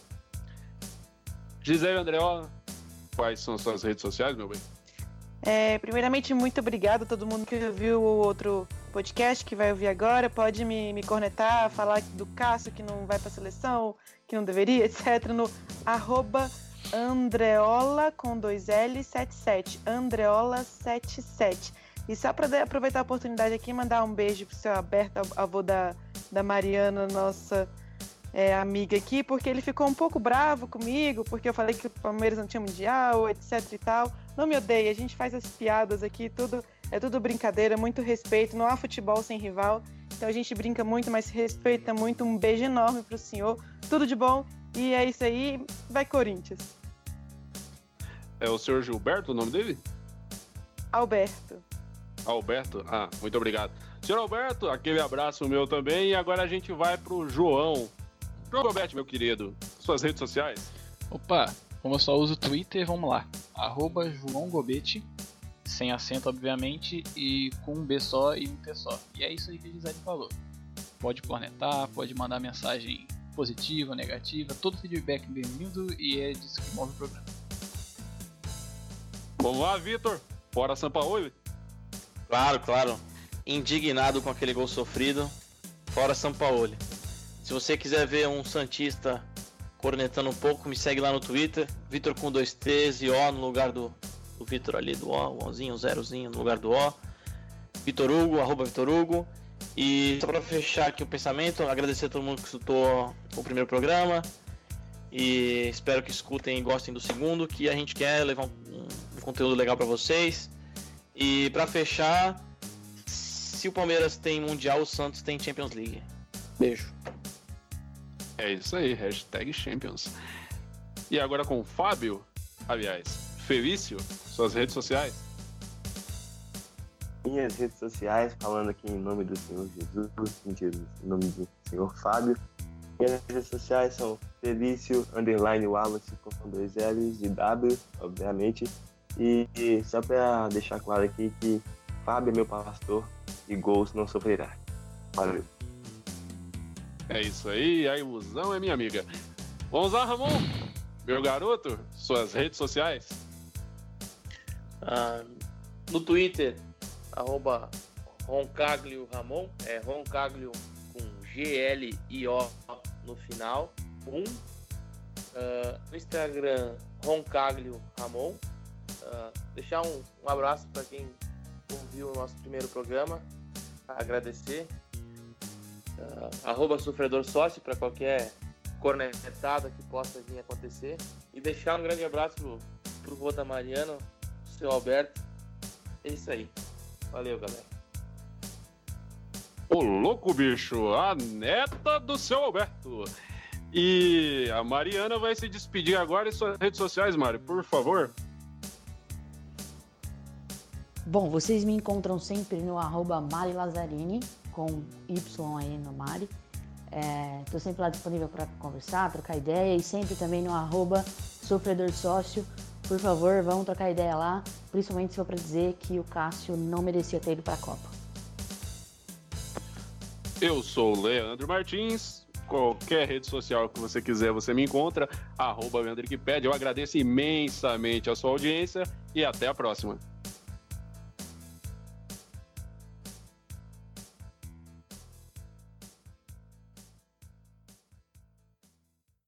Gisele Andreola, quais são as suas redes sociais, meu bem? É, primeiramente, muito obrigado a todo mundo que ouviu o outro podcast, que vai ouvir agora. Pode me, me cornetar, falar do Cássio que não vai para a seleção, que não deveria, etc. No arroba Andreola com dois L 77. Andreola 77. E só para aproveitar a oportunidade aqui, mandar um beijo pro seu Alberto, avô da, da Mariana, nossa é, amiga aqui, porque ele ficou um pouco bravo comigo, porque eu falei que o Palmeiras não tinha mundial, etc e tal. Não me odeie, a gente faz as piadas aqui, tudo é tudo brincadeira, muito respeito, não há futebol sem rival. Então a gente brinca muito, mas se respeita muito. Um beijo enorme pro senhor. Tudo de bom. E é isso aí. Vai Corinthians. É o senhor Gilberto o nome dele? Alberto. Alberto? Ah, muito obrigado. Senhor Alberto, aquele abraço meu também. E agora a gente vai pro João. João Gobete, meu querido. Suas redes sociais. Opa, como eu só uso Twitter, vamos lá. Arroba João Gobete, sem acento, obviamente, e com um B só e um T só. E é isso aí que a Gisele falou. Pode cornetar, pode mandar mensagem positiva, negativa, todo feedback bem-vindo e é disso que move o programa. Vamos lá, Vitor. Fora Sampaoli. Claro, claro. Indignado com aquele gol sofrido. Fora Sampaoli. Se você quiser ver um Santista cornetando um pouco, me segue lá no Twitter. Vitor com dois T's e O no lugar do, do Vitor ali, do O, o Ozinho, o zerozinho no lugar do O. Vitor Hugo, arroba Vitor Hugo. E só para fechar aqui o pensamento, agradecer a todo mundo que escutou o primeiro programa. E espero que escutem e gostem do segundo, que a gente quer levar um, um conteúdo legal para vocês. E para fechar, se o Palmeiras tem Mundial, o Santos tem Champions League. Beijo. É isso aí, hashtag Champions. E agora com o Fábio, aliás, Felício, suas redes sociais. Minhas redes sociais, falando aqui em nome do Senhor Jesus, em nome do Senhor Fábio. Minhas redes sociais são Felício, underline Wallace, com dois L's e W, obviamente. E, e só para deixar claro aqui que Fábio é meu pastor e gols não sofrerá. Valeu. É isso aí, a ilusão é minha amiga. Vamos lá, Ramon, meu garoto, suas redes sociais. Ah, no Twitter, arroba Roncaglio Ramon, é Roncaglio com G-L-I-O no final, 1. Um. Ah, no Instagram, Roncaglio Ramon. Ah, deixar um, um abraço para quem ouviu o nosso primeiro programa, agradecer. Ah, arroba Sofredor Sócio para qualquer cornetada que possa vir acontecer. E deixar um grande abraço pro, pro vô da Mariana, seu Alberto. É isso aí. Valeu, galera. Ô louco, bicho, a neta do seu Alberto. E a Mariana vai se despedir agora em suas redes sociais, Mari, por favor. Bom, vocês me encontram sempre no arroba Mari Lazzarini, com Y aí no Mari. Estou sempre lá disponível para conversar, trocar ideia e sempre também no arroba Sofredor Sócio. Por favor, vamos trocar ideia lá, principalmente se for para dizer que o Cássio não merecia ter ido para a Copa. Eu sou o Leandro Martins. Qualquer rede social que você quiser, você me encontra. Arroba Leandro Wikipedia. Eu agradeço imensamente a sua audiência e até a próxima.